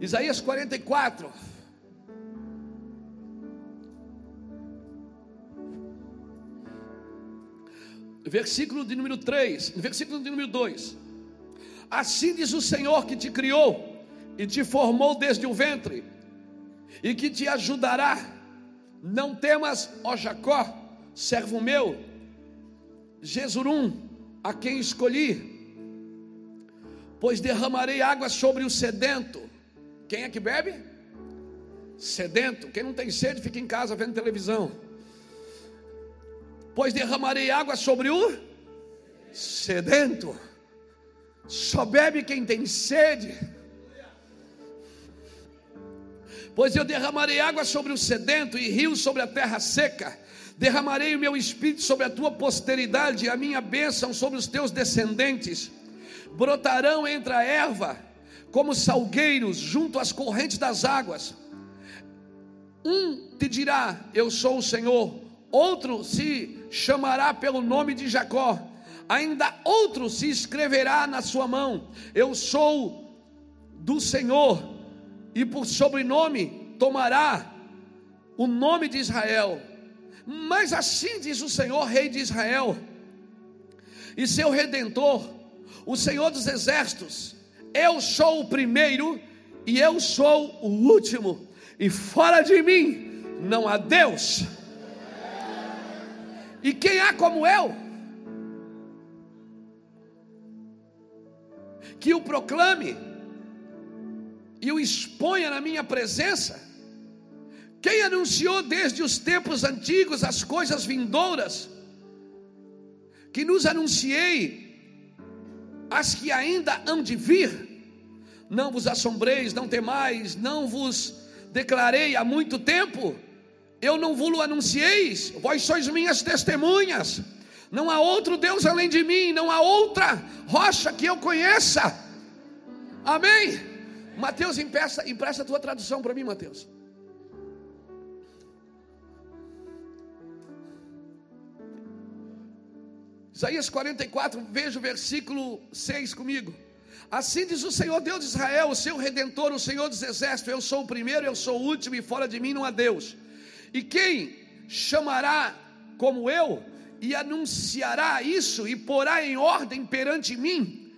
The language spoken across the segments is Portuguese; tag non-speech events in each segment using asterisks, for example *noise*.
Isaías 44. Versículo de número 3, versículo de número 2. Assim diz o Senhor que te criou e te formou desde o ventre, e que te ajudará. Não temas, ó Jacó, servo meu, Jesurum, a quem escolhi, pois derramarei água sobre o sedento. Quem é que bebe? Sedento. Quem não tem sede, fica em casa vendo televisão. Pois derramarei água sobre o sedento. Só bebe quem tem sede. Pois eu derramarei água sobre o sedento e rios sobre a terra seca. Derramarei o meu espírito sobre a tua posteridade e a minha bênção sobre os teus descendentes. Brotarão entre a erva como salgueiros junto às correntes das águas. Um te dirá: Eu sou o Senhor. Outro se chamará pelo nome de Jacó ainda outro se escreverá na sua mão: Eu sou do Senhor, e por sobrenome tomará o nome de Israel. Mas assim diz o Senhor, Rei de Israel, e seu redentor, o Senhor dos exércitos: Eu sou o primeiro e eu sou o último, e fora de mim não há Deus. E quem há como eu? que o proclame e o exponha na minha presença? Quem anunciou desde os tempos antigos as coisas vindouras? Que nos anunciei as que ainda hão de vir? Não vos assombreis, não temais, não vos declarei há muito tempo? Eu não vos anuncieis, vós sois minhas testemunhas. Não há outro Deus além de mim, não há outra rocha que eu conheça. Amém? Mateus, empresta, a tua tradução para mim, Mateus. Isaías 44, veja o versículo 6 comigo. Assim diz o Senhor Deus de Israel, o seu redentor, o Senhor dos exércitos: Eu sou o primeiro, eu sou o último, e fora de mim não há Deus. E quem chamará como eu? e anunciará isso e porá em ordem perante mim,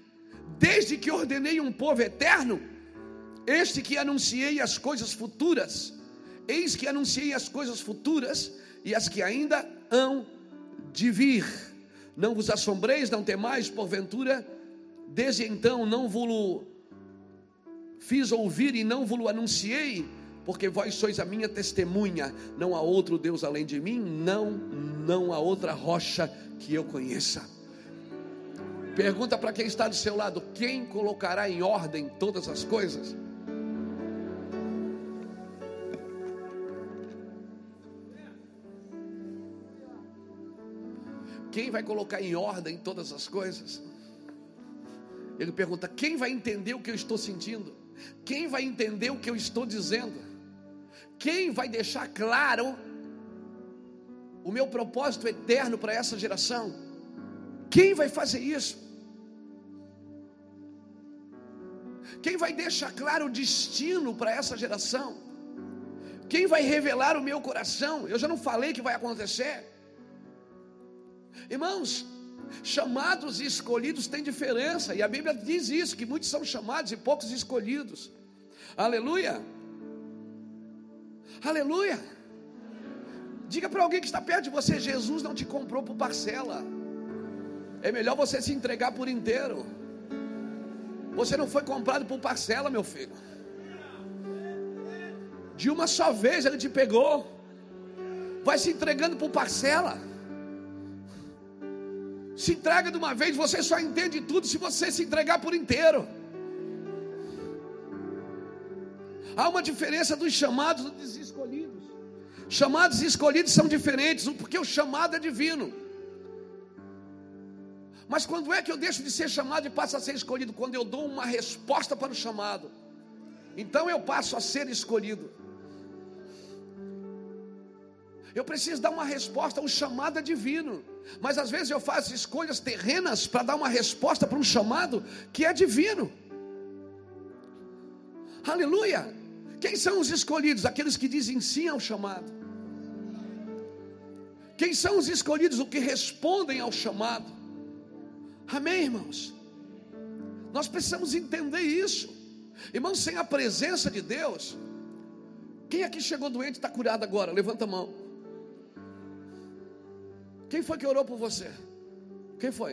desde que ordenei um povo eterno, este que anunciei as coisas futuras, eis que anunciei as coisas futuras e as que ainda hão de vir. Não vos assombreis, não temais, porventura, desde então não vos fiz ouvir e não vos anunciei, porque vós sois a minha testemunha, não há outro Deus além de mim, não, não há outra rocha que eu conheça. Pergunta para quem está do seu lado: quem colocará em ordem todas as coisas? Quem vai colocar em ordem todas as coisas? Ele pergunta: quem vai entender o que eu estou sentindo? Quem vai entender o que eu estou dizendo? Quem vai deixar claro o meu propósito eterno para essa geração? Quem vai fazer isso? Quem vai deixar claro o destino para essa geração? Quem vai revelar o meu coração? Eu já não falei que vai acontecer. Irmãos, chamados e escolhidos têm diferença, e a Bíblia diz isso: que muitos são chamados e poucos escolhidos. Aleluia. Aleluia. Diga para alguém que está perto de você: Jesus não te comprou por parcela. É melhor você se entregar por inteiro. Você não foi comprado por parcela, meu filho. De uma só vez ele te pegou. Vai se entregando por parcela. Se entrega de uma vez, você só entende tudo se você se entregar por inteiro. Há uma diferença dos chamados e dos escolhidos. Chamados e escolhidos são diferentes, porque o chamado é divino. Mas quando é que eu deixo de ser chamado e passo a ser escolhido? Quando eu dou uma resposta para o chamado. Então eu passo a ser escolhido. Eu preciso dar uma resposta, o chamado é divino. Mas às vezes eu faço escolhas terrenas para dar uma resposta para um chamado que é divino. Aleluia! Quem são os escolhidos? Aqueles que dizem sim ao chamado. Quem são os escolhidos? Os que respondem ao chamado. Amém, irmãos? Nós precisamos entender isso. Irmãos, sem a presença de Deus, quem aqui chegou doente e está curado agora? Levanta a mão. Quem foi que orou por você? Quem foi?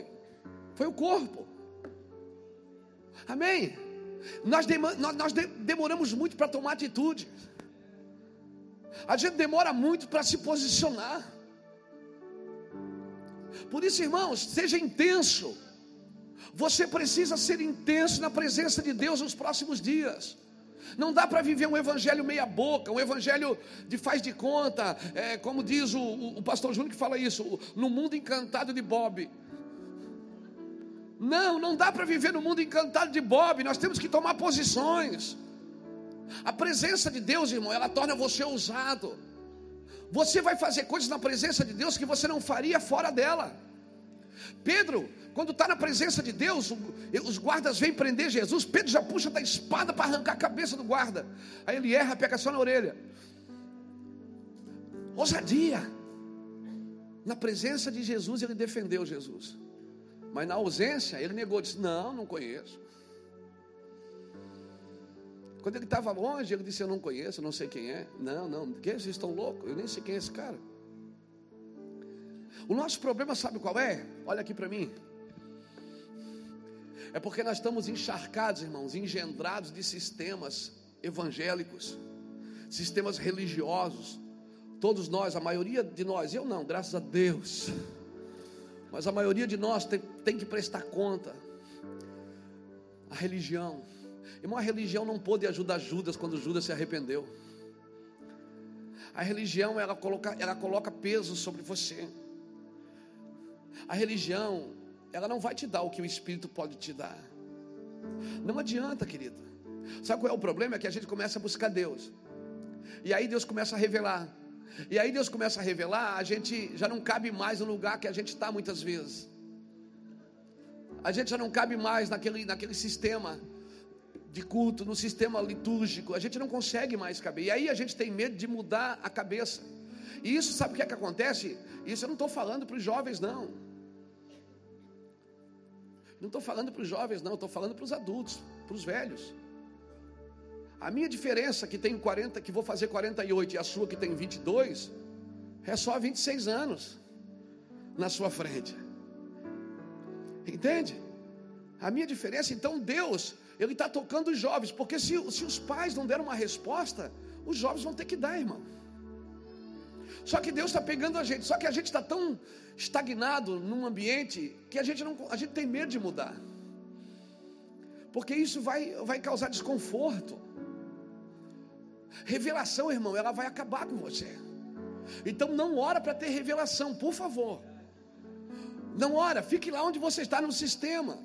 Foi o corpo. Amém? Nós, nós, demoramos muito para tomar atitude. A gente demora muito para se posicionar. Por isso, irmãos, seja intenso. Você precisa ser intenso na presença de Deus nos próximos dias. Não dá para viver um evangelho meia boca, um evangelho de faz de conta, é, como diz o, o, o pastor Júnior que fala isso, no mundo encantado de Bob. Não, não dá para viver no mundo encantado de Bob, nós temos que tomar posições. A presença de Deus, irmão, ela torna você ousado. Você vai fazer coisas na presença de Deus que você não faria fora dela. Pedro, quando está na presença de Deus, os guardas vêm prender Jesus. Pedro já puxa da espada para arrancar a cabeça do guarda. Aí ele erra, pega só na orelha. Ousadia. Na presença de Jesus, ele defendeu Jesus. Mas na ausência, ele negou, disse: Não, não conheço. Quando ele estava longe, ele disse: Eu não conheço, não sei quem é. Não, não, que vocês estão loucos? Eu nem sei quem é esse cara. O nosso problema, sabe qual é? Olha aqui para mim. É porque nós estamos encharcados, irmãos, engendrados de sistemas evangélicos, sistemas religiosos. Todos nós, a maioria de nós, eu não, graças a Deus. Mas a maioria de nós tem, tem que prestar conta. A religião. Irmão, a religião não pôde ajudar Judas quando Judas se arrependeu. A religião, ela coloca, ela coloca peso sobre você. A religião, ela não vai te dar o que o Espírito pode te dar. Não adianta, querido. Sabe qual é o problema? É que a gente começa a buscar Deus. E aí Deus começa a revelar. E aí Deus começa a revelar, a gente já não cabe mais no lugar que a gente está muitas vezes. A gente já não cabe mais naquele, naquele sistema de culto, no sistema litúrgico. A gente não consegue mais caber. E aí a gente tem medo de mudar a cabeça. E isso sabe o que é que acontece? Isso eu não estou falando para os jovens, não. Não estou falando para os jovens, não, estou falando para os adultos, para os velhos. A minha diferença que tenho 40, que vou fazer 48 e a sua que tem 22, é só 26 anos na sua frente. Entende? A minha diferença, então Deus, Ele está tocando os jovens, porque se, se os pais não deram uma resposta, os jovens vão ter que dar, irmão. Só que Deus está pegando a gente, só que a gente está tão estagnado num ambiente que a gente não, a gente tem medo de mudar. Porque isso vai, vai causar desconforto. Revelação, irmão, ela vai acabar com você. Então não ora para ter revelação, por favor. Não ora, fique lá onde você está no sistema.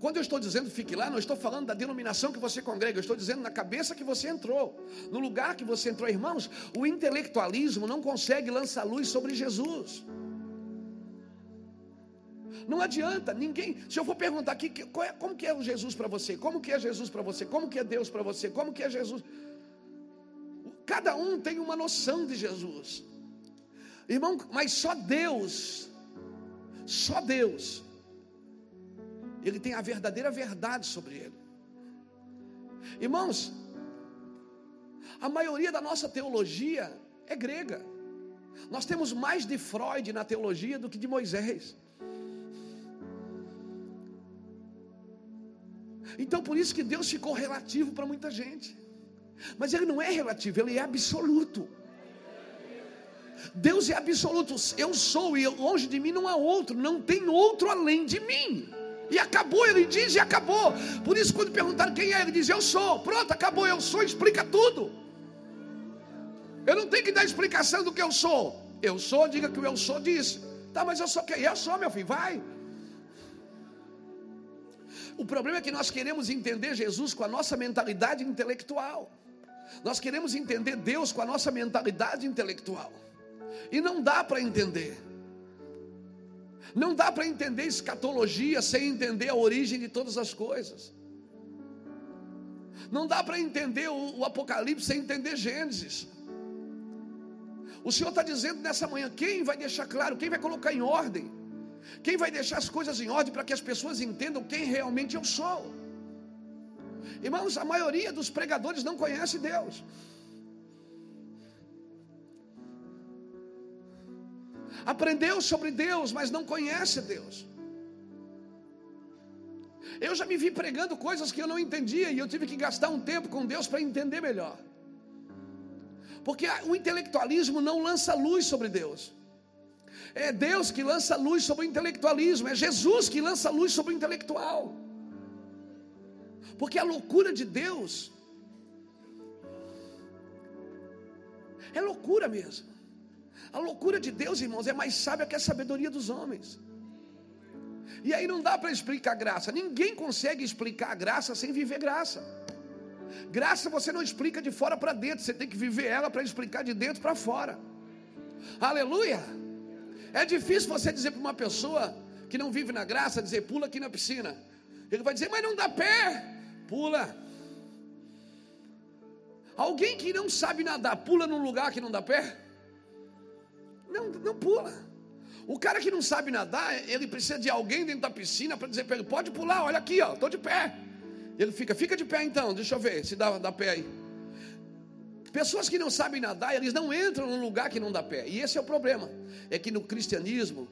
Quando eu estou dizendo fique lá, não estou falando da denominação que você congrega, eu estou dizendo na cabeça que você entrou, no lugar que você entrou, irmãos. O intelectualismo não consegue lançar luz sobre Jesus. Não adianta, ninguém. Se eu for perguntar aqui, é, como que é o Jesus para você? Como que é Jesus para você? Como que é Deus para você? Como que é Jesus? Cada um tem uma noção de Jesus. Irmão, mas só Deus, só Deus, Ele tem a verdadeira verdade sobre Ele. Irmãos, a maioria da nossa teologia é grega. Nós temos mais de Freud na teologia do que de Moisés. Então por isso que Deus ficou relativo para muita gente. Mas ele não é relativo, ele é absoluto. Deus é absoluto. Eu sou e longe de mim não há outro, não tem outro além de mim. E acabou, ele diz e acabou. Por isso, quando perguntaram quem é, ele diz: Eu sou. Pronto, acabou, eu sou, explica tudo. Eu não tenho que dar explicação do que eu sou. Eu sou, diga que o eu sou disse. Tá, mas eu sou quem? Eu sou, meu filho, vai. O problema é que nós queremos entender Jesus com a nossa mentalidade intelectual. Nós queremos entender Deus com a nossa mentalidade intelectual. E não dá para entender. Não dá para entender escatologia sem entender a origem de todas as coisas. Não dá para entender o, o Apocalipse sem entender Gênesis. O Senhor está dizendo nessa manhã: quem vai deixar claro, quem vai colocar em ordem, quem vai deixar as coisas em ordem para que as pessoas entendam quem realmente eu sou. Irmãos, a maioria dos pregadores não conhece Deus. Aprendeu sobre Deus, mas não conhece Deus. Eu já me vi pregando coisas que eu não entendia e eu tive que gastar um tempo com Deus para entender melhor. Porque o intelectualismo não lança luz sobre Deus. É Deus que lança luz sobre o intelectualismo, é Jesus que lança luz sobre o intelectual. Porque a loucura de Deus é loucura mesmo. A loucura de Deus, irmãos, é mais sábia que a sabedoria dos homens. E aí não dá para explicar graça. Ninguém consegue explicar a graça sem viver graça. Graça você não explica de fora para dentro, você tem que viver ela para explicar de dentro para fora. Aleluia! É difícil você dizer para uma pessoa que não vive na graça, dizer pula aqui na piscina. Ele vai dizer, mas não dá pé, pula. Alguém que não sabe nadar, pula num lugar que não dá pé? Não, não pula. O cara que não sabe nadar, ele precisa de alguém dentro da piscina para dizer para ele: pode pular, olha aqui, ó, estou de pé. Ele fica, fica de pé então, deixa eu ver se dá, dá pé aí. Pessoas que não sabem nadar, eles não entram num lugar que não dá pé. E esse é o problema. É que no cristianismo,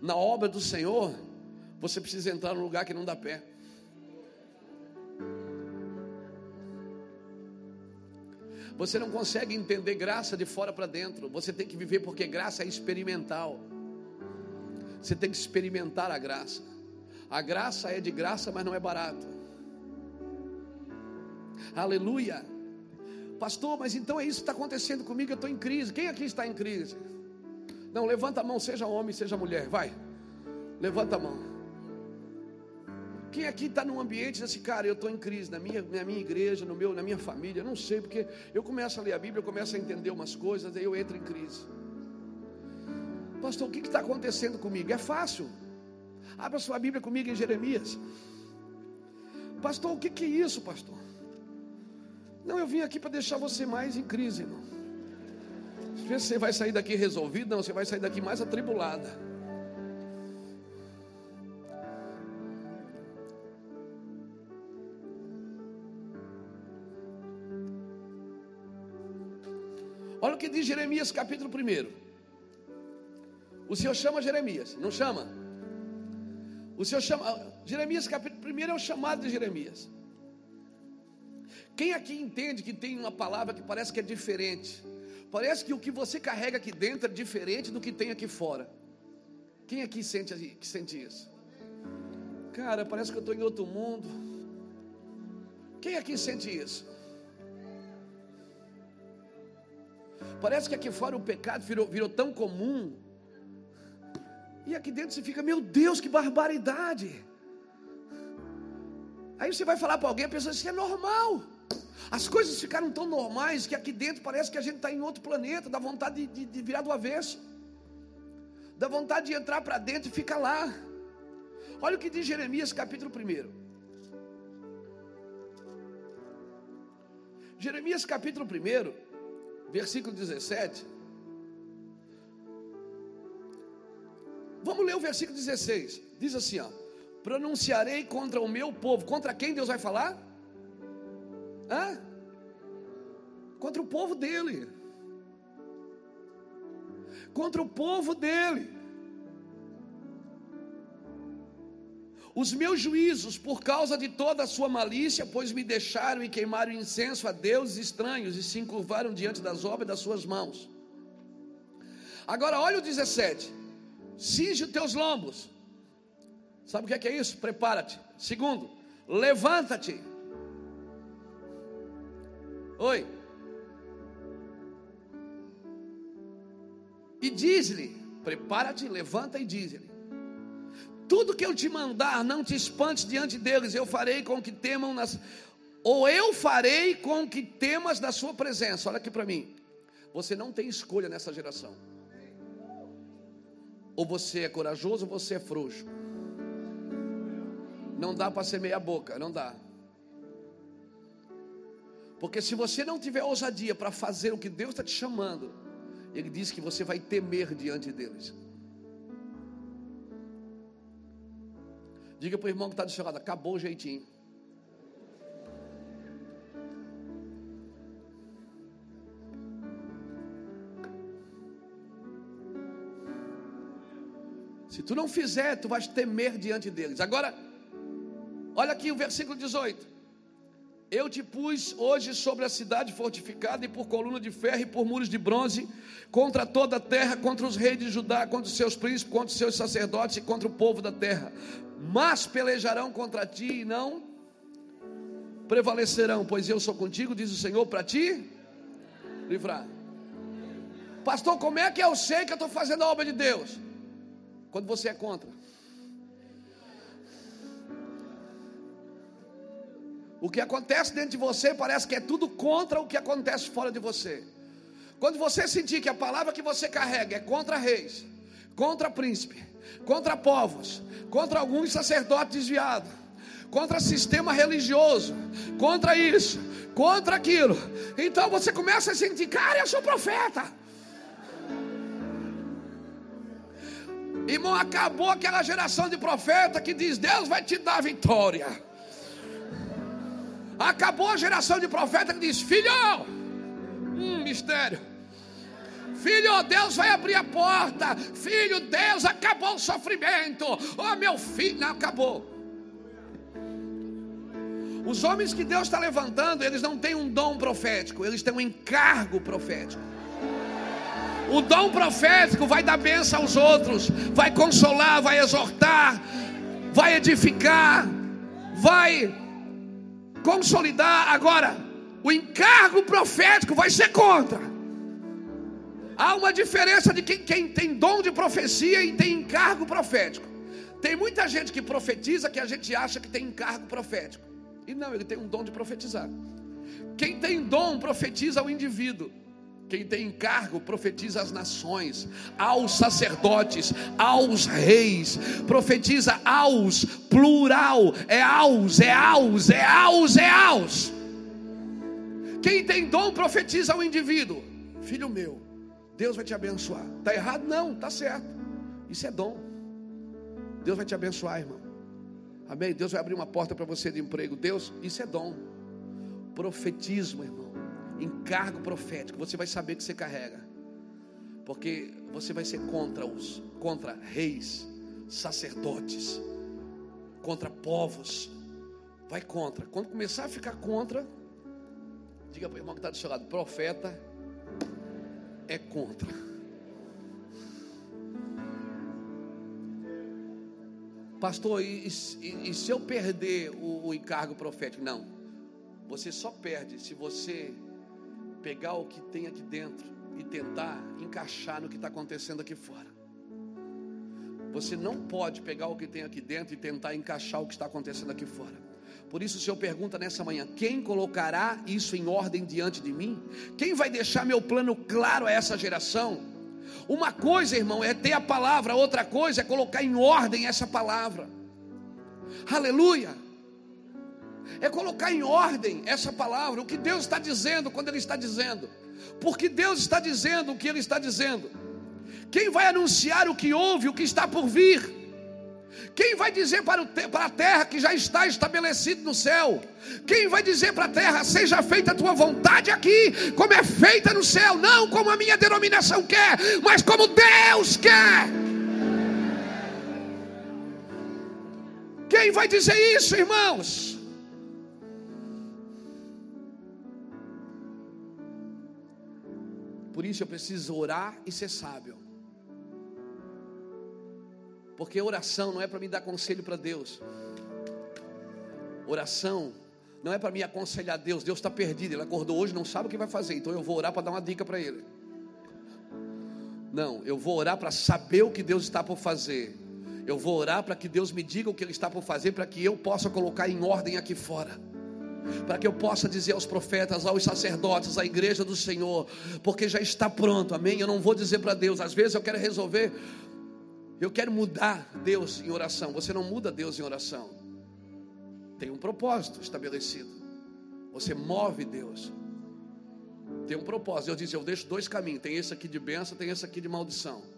na obra do Senhor, você precisa entrar num lugar que não dá pé. Você não consegue entender graça de fora para dentro. Você tem que viver porque graça é experimental. Você tem que experimentar a graça. A graça é de graça, mas não é barato. Aleluia. Pastor, mas então é isso que está acontecendo comigo, eu estou em crise. Quem aqui está em crise? Não, levanta a mão, seja homem, seja mulher, vai. Levanta a mão. Quem aqui está num ambiente assim, cara, eu estou em crise na minha, na minha igreja, no meu, na minha família, não sei, porque eu começo a ler a Bíblia, eu começo a entender umas coisas, aí eu entro em crise. Pastor, o que está acontecendo comigo? É fácil. Abra sua Bíblia comigo em Jeremias. Pastor, o que, que é isso, pastor? Não, eu vim aqui para deixar você mais em crise, irmão. Você vai sair daqui resolvido? Não, você vai sair daqui mais atribulada. Jeremias capítulo 1. O Senhor chama Jeremias, não chama? O Senhor chama. Jeremias capítulo 1 é o chamado de Jeremias. Quem aqui entende que tem uma palavra que parece que é diferente? Parece que o que você carrega aqui dentro é diferente do que tem aqui fora. Quem aqui sente, que sente isso? Cara, parece que eu estou em outro mundo. Quem aqui sente isso? Parece que aqui fora o pecado virou, virou tão comum. E aqui dentro você fica, meu Deus, que barbaridade. Aí você vai falar para alguém, a pessoa diz é normal. As coisas ficaram tão normais que aqui dentro parece que a gente está em outro planeta, dá vontade de, de, de virar do avesso, dá vontade de entrar para dentro e ficar lá. Olha o que diz Jeremias capítulo 1. Jeremias capítulo 1, versículo 17. Vamos ler o versículo 16. Diz assim: ó, pronunciarei contra o meu povo. Contra quem Deus vai falar? Hã? Contra o povo dele. Contra o povo dele. Os meus juízos, por causa de toda a sua malícia, pois me deixaram e queimaram incenso a deuses estranhos e se encurvaram diante das obras das suas mãos. Agora, olha o 17: cinge os teus lombos. Sabe o que é, que é isso? Prepara-te. Segundo, levanta-te Oi. E diz-lhe: prepara-te, levanta e diz-lhe: tudo que eu te mandar, não te espantes diante deles, eu farei com que temam nas. Ou eu farei com que temas da sua presença. Olha aqui para mim. Você não tem escolha nessa geração. Ou você é corajoso ou você é frouxo. Não dá para ser meia boca, não dá. Porque se você não tiver ousadia para fazer o que Deus está te chamando, Ele diz que você vai temer diante deles. Diga para o irmão que está do seu lado: acabou o jeitinho. Se tu não fizer, tu vais temer diante deles. Agora, olha aqui o versículo 18. Eu te pus hoje sobre a cidade fortificada e por coluna de ferro e por muros de bronze, contra toda a terra, contra os reis de Judá, contra os seus príncipes, contra os seus sacerdotes e contra o povo da terra. Mas pelejarão contra ti e não prevalecerão, pois eu sou contigo, diz o Senhor, para ti livrar. Pastor, como é que eu sei que eu estou fazendo a obra de Deus? Quando você é contra. O que acontece dentro de você parece que é tudo contra o que acontece fora de você. Quando você sentir que a palavra que você carrega é contra reis, contra príncipe, contra povos, contra alguns sacerdotes desviados, contra sistema religioso, contra isso, contra aquilo, então você começa a sentir, cara, eu sou profeta. Irmão, acabou aquela geração de profeta que diz: Deus vai te dar vitória. Acabou a geração de profeta que diz: Filho, hum, mistério. Filho, Deus vai abrir a porta. Filho, Deus acabou o sofrimento. Oh, meu filho, não acabou. Os homens que Deus está levantando, eles não têm um dom profético, eles têm um encargo profético. O dom profético vai dar bênção aos outros, vai consolar, vai exortar, vai edificar, vai consolidar. Agora, o encargo profético vai ser contra. Há uma diferença de quem, quem tem dom de profecia e tem encargo profético. Tem muita gente que profetiza que a gente acha que tem encargo profético. E não, ele tem um dom de profetizar. Quem tem dom profetiza ao indivíduo. Quem tem encargo profetiza às nações, aos sacerdotes, aos reis, profetiza aos, plural, é aos, é aos, é aos, é aos. Quem tem dom profetiza ao indivíduo, filho meu, Deus vai te abençoar. Está errado? Não, está certo. Isso é dom. Deus vai te abençoar, irmão. Amém? Deus vai abrir uma porta para você de emprego. Deus, isso é dom. Profetismo, irmão encargo profético, você vai saber que você carrega. Porque você vai ser contra os contra reis, sacerdotes, contra povos. Vai contra. Quando começar a ficar contra, diga para o irmão que está do seu lado, profeta é contra. Pastor, e, e, e se eu perder o, o encargo profético? Não. Você só perde se você pegar o que tem aqui dentro e tentar encaixar no que está acontecendo aqui fora. Você não pode pegar o que tem aqui dentro e tentar encaixar o que está acontecendo aqui fora. Por isso o Senhor pergunta nessa manhã: quem colocará isso em ordem diante de mim? Quem vai deixar meu plano claro a essa geração? Uma coisa, irmão, é ter a palavra, outra coisa é colocar em ordem essa palavra. Aleluia é colocar em ordem essa palavra, o que Deus está dizendo quando Ele está dizendo, porque Deus está dizendo o que Ele está dizendo. Quem vai anunciar o que houve, o que está por vir? Quem vai dizer para, para a terra que já está estabelecido no céu? Quem vai dizer para a terra, seja feita a tua vontade aqui, como é feita no céu, não como a minha denominação quer, mas como Deus quer? Quem vai dizer isso, irmãos? Por isso eu preciso orar e ser sábio. Porque oração não é para me dar conselho para Deus. Oração não é para me aconselhar Deus. Deus está perdido. Ele acordou hoje, não sabe o que vai fazer. Então eu vou orar para dar uma dica para ele. Não, eu vou orar para saber o que Deus está por fazer. Eu vou orar para que Deus me diga o que Ele está por fazer, para que eu possa colocar em ordem aqui fora para que eu possa dizer aos profetas, aos sacerdotes, à igreja do Senhor, porque já está pronto, amém? Eu não vou dizer para Deus, às vezes eu quero resolver, eu quero mudar Deus em oração. Você não muda Deus em oração, tem um propósito estabelecido. Você move Deus. Tem um propósito. Deus disse: Eu deixo dois caminhos. Tem esse aqui de bênção, tem esse aqui de maldição.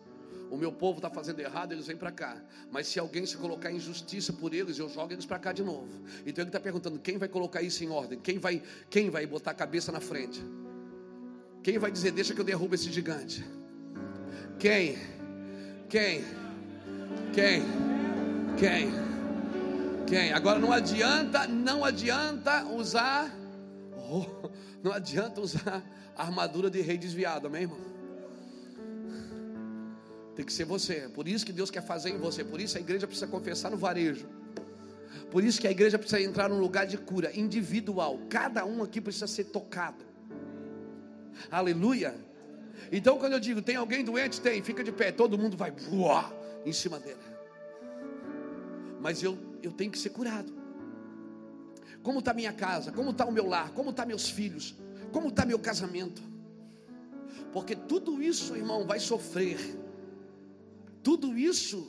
O meu povo está fazendo errado, eles vêm para cá. Mas se alguém se colocar em justiça por eles, eu jogo eles para cá de novo. Então ele está perguntando: quem vai colocar isso em ordem? Quem vai, quem vai botar a cabeça na frente? Quem vai dizer: deixa que eu derrubo esse gigante? Quem? Quem? Quem? Quem? Quem? Agora não adianta, não adianta usar, oh, *laughs* não adianta usar a armadura de rei desviado, amém, irmão? Tem que ser você. Por isso que Deus quer fazer em você. Por isso a igreja precisa confessar no varejo. Por isso que a igreja precisa entrar num lugar de cura individual. Cada um aqui precisa ser tocado. Aleluia. Então, quando eu digo tem alguém doente, tem, fica de pé, todo mundo vai voar em cima dele. Mas eu, eu tenho que ser curado. Como está minha casa? Como está o meu lar? Como estão tá meus filhos? Como está meu casamento? Porque tudo isso, irmão, vai sofrer tudo isso.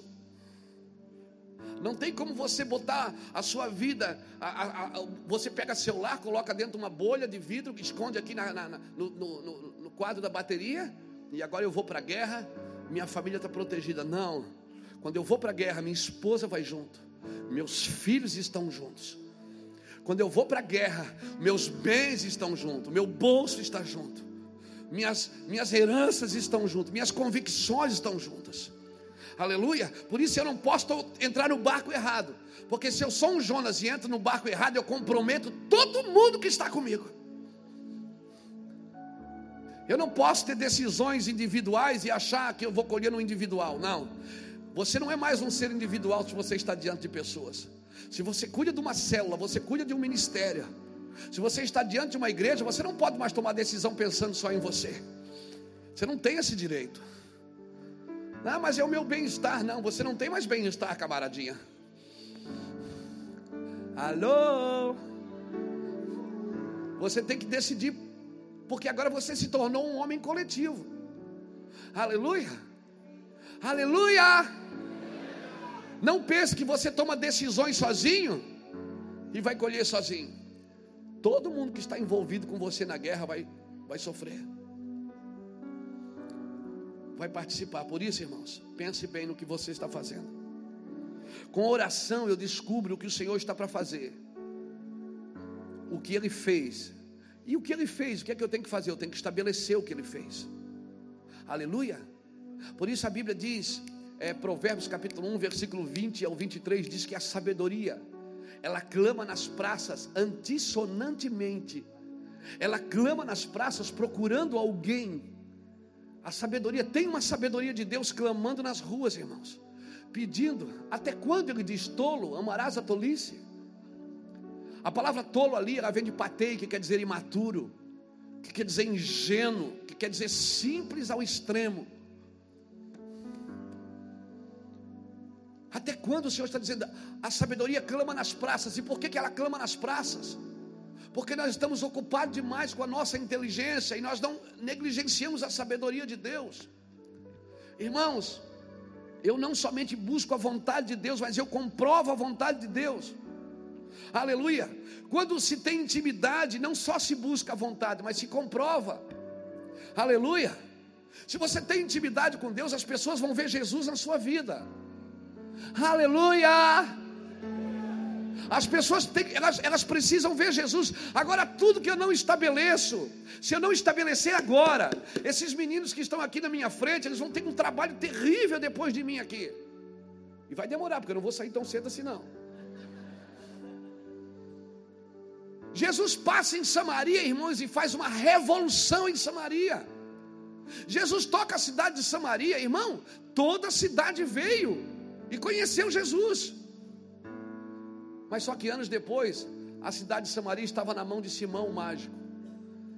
Não tem como você botar a sua vida. A, a, a, você pega celular, coloca dentro de uma bolha de vidro que esconde aqui na, na, no, no, no quadro da bateria. E agora eu vou para a guerra, minha família está protegida. Não. Quando eu vou para a guerra, minha esposa vai junto, meus filhos estão juntos. Quando eu vou para a guerra, meus bens estão juntos, meu bolso está junto, minhas, minhas heranças estão juntas, minhas convicções estão juntas. Aleluia. Por isso eu não posso entrar no barco errado. Porque se eu sou um Jonas e entro no barco errado, eu comprometo todo mundo que está comigo. Eu não posso ter decisões individuais e achar que eu vou colher no individual. Não. Você não é mais um ser individual se você está diante de pessoas. Se você cuida de uma célula, você cuida de um ministério. Se você está diante de uma igreja, você não pode mais tomar decisão pensando só em você. Você não tem esse direito. Ah, mas é o meu bem-estar. Não, você não tem mais bem-estar, camaradinha. Alô? Você tem que decidir, porque agora você se tornou um homem coletivo. Aleluia. Aleluia. Não pense que você toma decisões sozinho e vai colher sozinho. Todo mundo que está envolvido com você na guerra vai, vai sofrer vai participar. Por isso, irmãos, pense bem no que você está fazendo. Com oração eu descubro o que o Senhor está para fazer. O que ele fez. E o que ele fez, o que é que eu tenho que fazer? Eu tenho que estabelecer o que ele fez. Aleluia. Por isso a Bíblia diz, é, Provérbios capítulo 1, versículo 20 ao 23, diz que a sabedoria, ela clama nas praças antissonantemente. Ela clama nas praças procurando alguém a sabedoria, tem uma sabedoria de Deus clamando nas ruas, irmãos, pedindo, até quando ele diz tolo, amarás a tolice? A palavra tolo ali, ela vem de patei, que quer dizer imaturo, que quer dizer ingênuo, que quer dizer simples ao extremo. Até quando o Senhor está dizendo, a sabedoria clama nas praças, e por que, que ela clama nas praças? Porque nós estamos ocupados demais com a nossa inteligência e nós não negligenciamos a sabedoria de Deus. Irmãos, eu não somente busco a vontade de Deus, mas eu comprovo a vontade de Deus. Aleluia. Quando se tem intimidade, não só se busca a vontade, mas se comprova. Aleluia. Se você tem intimidade com Deus, as pessoas vão ver Jesus na sua vida. Aleluia. As pessoas têm, elas, elas precisam ver Jesus. Agora, tudo que eu não estabeleço, se eu não estabelecer agora, esses meninos que estão aqui na minha frente, eles vão ter um trabalho terrível depois de mim aqui. E vai demorar, porque eu não vou sair tão cedo assim não. Jesus passa em Samaria, irmãos, e faz uma revolução em Samaria. Jesus toca a cidade de Samaria, irmão. Toda a cidade veio e conheceu Jesus. Mas só que anos depois, a cidade de Samaria estava na mão de Simão o mágico.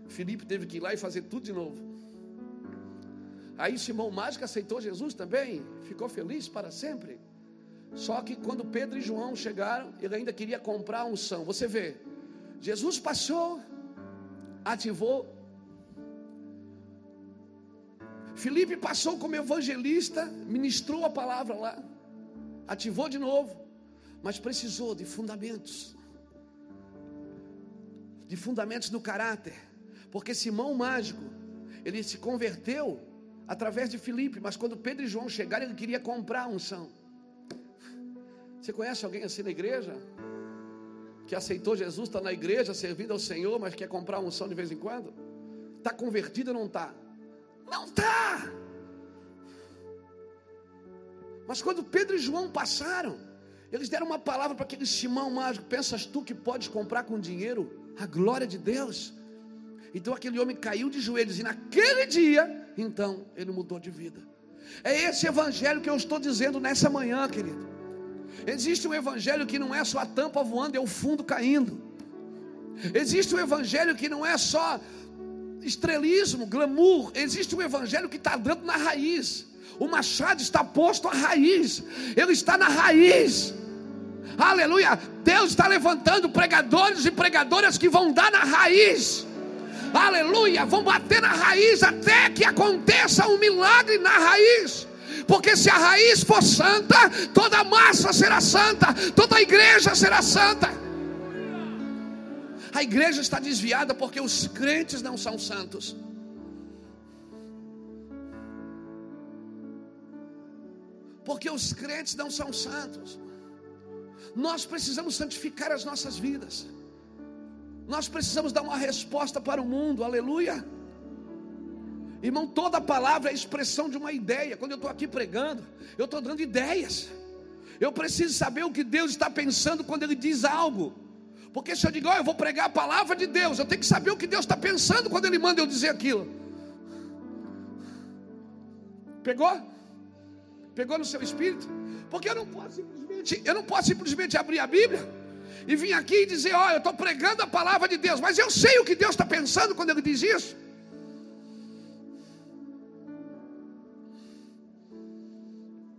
Filipe teve que ir lá e fazer tudo de novo. Aí Simão o mágico aceitou Jesus também, ficou feliz para sempre. Só que quando Pedro e João chegaram, ele ainda queria comprar a unção. Você vê, Jesus passou, ativou. Filipe passou como evangelista, ministrou a palavra lá, ativou de novo mas precisou de fundamentos. de fundamentos do caráter. Porque Simão mágico, ele se converteu através de Filipe, mas quando Pedro e João chegaram, ele queria comprar a unção. Você conhece alguém assim na igreja? Que aceitou Jesus, está na igreja, servindo ao Senhor, mas quer comprar a unção de vez em quando? Está convertido ou não está? Não está! Mas quando Pedro e João passaram, eles deram uma palavra para aquele Simão mágico: Pensas tu que podes comprar com dinheiro a glória de Deus? Então aquele homem caiu de joelhos e naquele dia, então, ele mudou de vida. É esse evangelho que eu estou dizendo nessa manhã, querido. Existe um evangelho que não é só a tampa voando, é o fundo caindo. Existe um evangelho que não é só estrelismo, glamour. Existe um evangelho que está dando na raiz. O machado está posto à raiz, ele está na raiz. Aleluia! Deus está levantando pregadores e pregadoras que vão dar na raiz. Aleluia! Vão bater na raiz até que aconteça um milagre na raiz. Porque se a raiz for santa, toda massa será santa, toda igreja será santa. A igreja está desviada porque os crentes não são santos. porque os crentes não são santos. Nós precisamos santificar as nossas vidas. Nós precisamos dar uma resposta para o mundo, aleluia. Irmão, toda palavra é expressão de uma ideia. Quando eu estou aqui pregando, eu estou dando ideias. Eu preciso saber o que Deus está pensando quando Ele diz algo. Porque se eu digo, oh, eu vou pregar a palavra de Deus, eu tenho que saber o que Deus está pensando quando Ele manda eu dizer aquilo. Pegou? Pegou no seu espírito? Porque eu não posso simplesmente, eu não posso simplesmente abrir a Bíblia e vir aqui e dizer, olha, eu estou pregando a palavra de Deus, mas eu sei o que Deus está pensando quando Ele diz isso.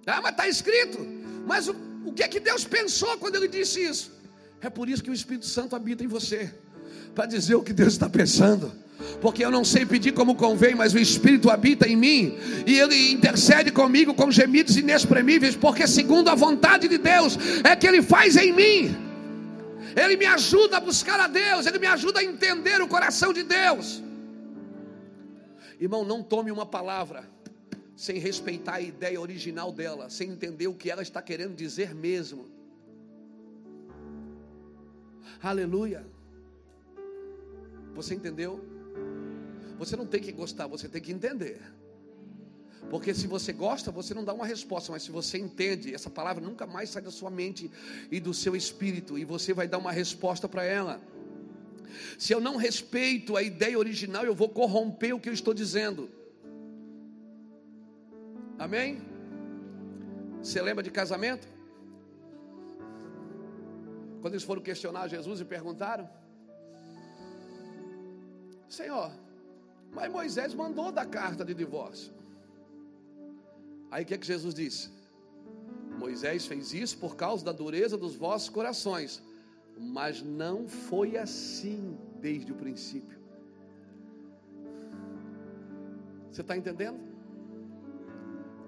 Ah, mas está escrito. Mas o, o que é que Deus pensou quando Ele disse isso? É por isso que o Espírito Santo habita em você para dizer o que Deus está pensando porque eu não sei pedir como convém, mas o Espírito habita em mim e ele intercede comigo com gemidos inexprimíveis, porque segundo a vontade de Deus é que ele faz em mim. Ele me ajuda a buscar a Deus, ele me ajuda a entender o coração de Deus. Irmão, não tome uma palavra sem respeitar a ideia original dela, sem entender o que ela está querendo dizer mesmo. Aleluia. Você entendeu? Você não tem que gostar, você tem que entender. Porque se você gosta, você não dá uma resposta, mas se você entende, essa palavra nunca mais sai da sua mente e do seu espírito, e você vai dar uma resposta para ela. Se eu não respeito a ideia original, eu vou corromper o que eu estou dizendo. Amém? Você lembra de casamento? Quando eles foram questionar Jesus e perguntaram: Senhor, mas Moisés mandou da carta de divórcio. Aí o que, é que Jesus disse? Moisés fez isso por causa da dureza dos vossos corações, mas não foi assim desde o princípio. Você está entendendo?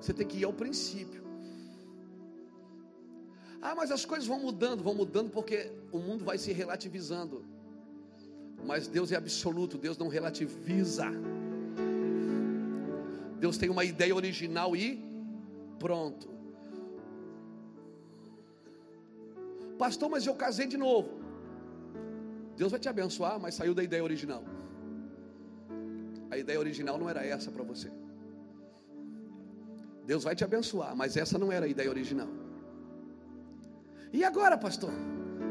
Você tem que ir ao princípio. Ah, mas as coisas vão mudando, vão mudando porque o mundo vai se relativizando. Mas Deus é absoluto, Deus não relativiza. Deus tem uma ideia original e pronto. Pastor, mas eu casei de novo. Deus vai te abençoar, mas saiu da ideia original. A ideia original não era essa para você. Deus vai te abençoar, mas essa não era a ideia original. E agora, pastor?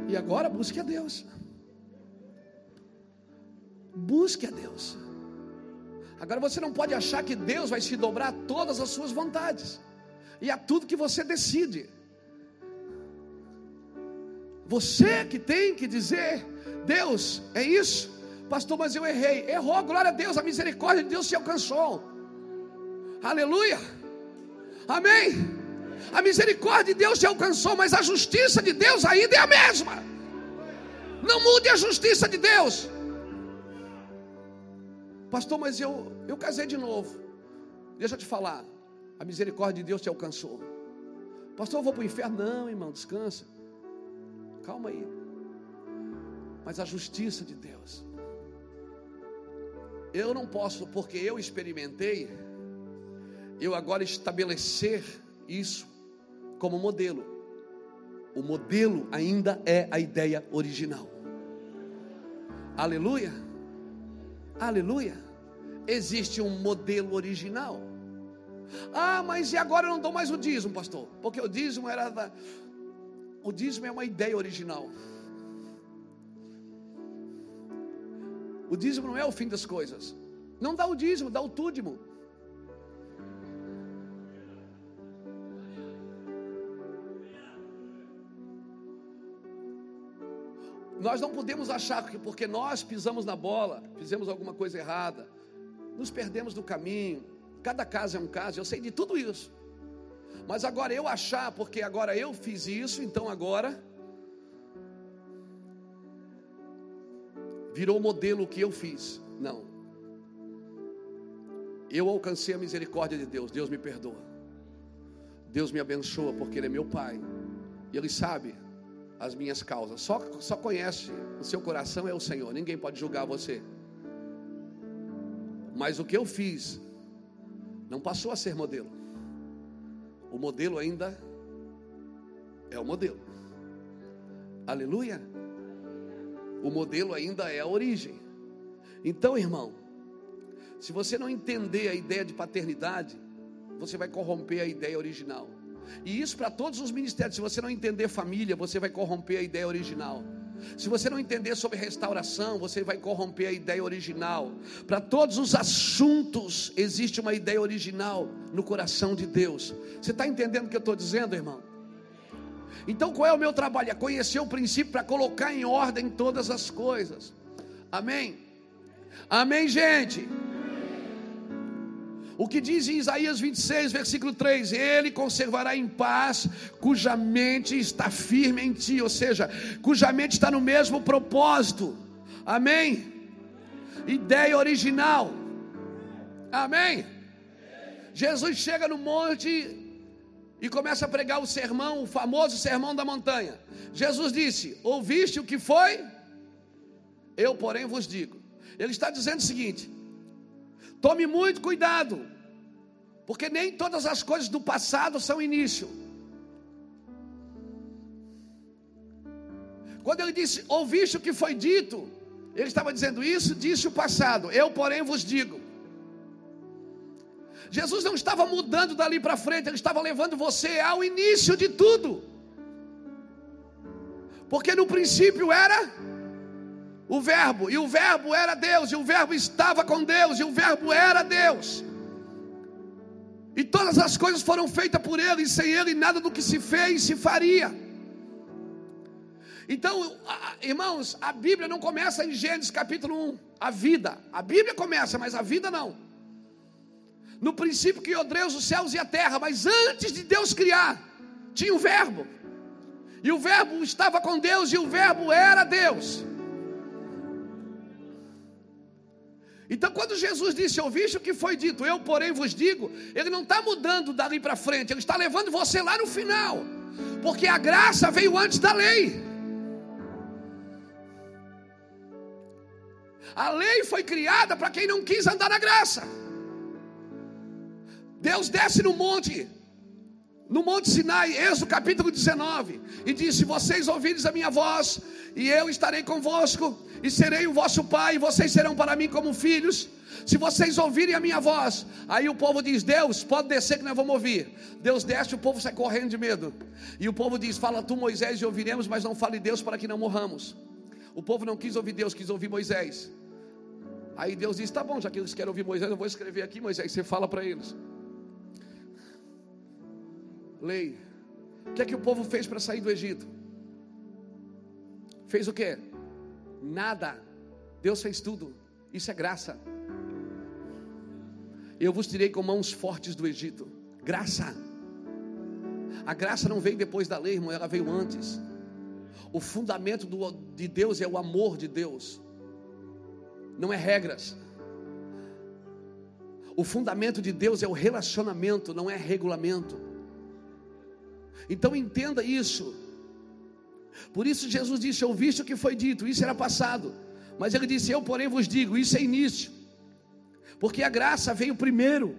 E agora busque a Deus. Busque a Deus. Agora você não pode achar que Deus vai se dobrar a todas as suas vontades e a tudo que você decide. Você que tem que dizer, Deus, é isso, pastor, mas eu errei. Errou, glória a Deus, a misericórdia de Deus se alcançou. Aleluia. Amém. A misericórdia de Deus se alcançou, mas a justiça de Deus ainda é a mesma. Não mude a justiça de Deus. Pastor, mas eu, eu casei de novo. Deixa eu te falar. A misericórdia de Deus te alcançou. Pastor, eu vou para o inferno. Não, irmão, descansa. Calma aí. mas a justiça de Deus. Eu não posso, porque eu experimentei, eu agora estabelecer isso como modelo. O modelo ainda é a ideia original. Aleluia. Aleluia. Existe um modelo original. Ah, mas e agora eu não dou mais o dízimo, pastor? Porque o dízimo era da... o dízimo é uma ideia original. O dízimo não é o fim das coisas. Não dá o dízimo, dá o túdimo. Nós não podemos achar que porque nós pisamos na bola, fizemos alguma coisa errada, nos perdemos do caminho. Cada caso é um caso, eu sei de tudo isso. Mas agora eu achar, porque agora eu fiz isso, então agora virou modelo o que eu fiz. Não. Eu alcancei a misericórdia de Deus, Deus me perdoa. Deus me abençoa porque Ele é meu Pai. E Ele sabe as minhas causas. Só, só conhece o seu coração é o Senhor. Ninguém pode julgar você. Mas o que eu fiz não passou a ser modelo. O modelo ainda é o modelo. Aleluia o modelo ainda é a origem. Então, irmão, se você não entender a ideia de paternidade, você vai corromper a ideia original. E isso para todos os ministérios. Se você não entender família, você vai corromper a ideia original. Se você não entender sobre restauração, você vai corromper a ideia original. Para todos os assuntos, existe uma ideia original no coração de Deus. Você está entendendo o que eu estou dizendo, irmão? Então qual é o meu trabalho? É conhecer o princípio para colocar em ordem todas as coisas. Amém? Amém, gente? O que diz em Isaías 26, versículo 3: Ele conservará em paz cuja mente está firme em ti, ou seja, cuja mente está no mesmo propósito. Amém? Ideia original. Amém? Jesus chega no monte e começa a pregar o sermão, o famoso sermão da montanha. Jesus disse: Ouviste o que foi? Eu, porém, vos digo. Ele está dizendo o seguinte: tome muito cuidado, porque nem todas as coisas do passado são início. Quando ele disse, ouviste o que foi dito, ele estava dizendo isso, disse o passado. Eu, porém, vos digo. Jesus não estava mudando dali para frente, ele estava levando você ao início de tudo. Porque no princípio era o Verbo, e o Verbo era Deus, e o Verbo estava com Deus, e o Verbo era Deus. E todas as coisas foram feitas por Ele, e sem Ele nada do que se fez se faria. Então, irmãos, a Bíblia não começa em Gênesis capítulo 1, a vida. A Bíblia começa, mas a vida não. No princípio criou Deus os céus e a terra, mas antes de Deus criar, tinha o Verbo. E o Verbo estava com Deus e o Verbo era Deus. Então, quando Jesus disse, ouviste o que foi dito, eu, porém, vos digo, ele não está mudando dali para frente, ele está levando você lá no final, porque a graça veio antes da lei. A lei foi criada para quem não quis andar na graça. Deus desce no monte, no Monte Sinai, Êxodo capítulo 19, e diz: Se vocês ouvirem a minha voz, e eu estarei convosco, e serei o vosso pai, e vocês serão para mim como filhos. Se vocês ouvirem a minha voz, aí o povo diz: Deus, pode descer que nós vamos ouvir. Deus desce, o povo sai correndo de medo. E o povo diz: Fala tu, Moisés, e ouviremos, mas não fale Deus para que não morramos. O povo não quis ouvir Deus, quis ouvir Moisés. Aí Deus diz: Tá bom, já que eles querem ouvir Moisés, eu vou escrever aqui, Moisés, você fala para eles lei. O que é que o povo fez para sair do Egito? Fez o que? Nada. Deus fez tudo. Isso é graça. Eu vos tirei com mãos fortes do Egito. Graça. A graça não veio depois da lei, irmão, ela veio antes. O fundamento do, de Deus é o amor de Deus, não é regras. O fundamento de Deus é o relacionamento, não é regulamento. Então entenda isso. Por isso Jesus disse: Ouviste o que foi dito, isso era passado. Mas ele disse: Eu, porém, vos digo, isso é início. Porque a graça veio primeiro.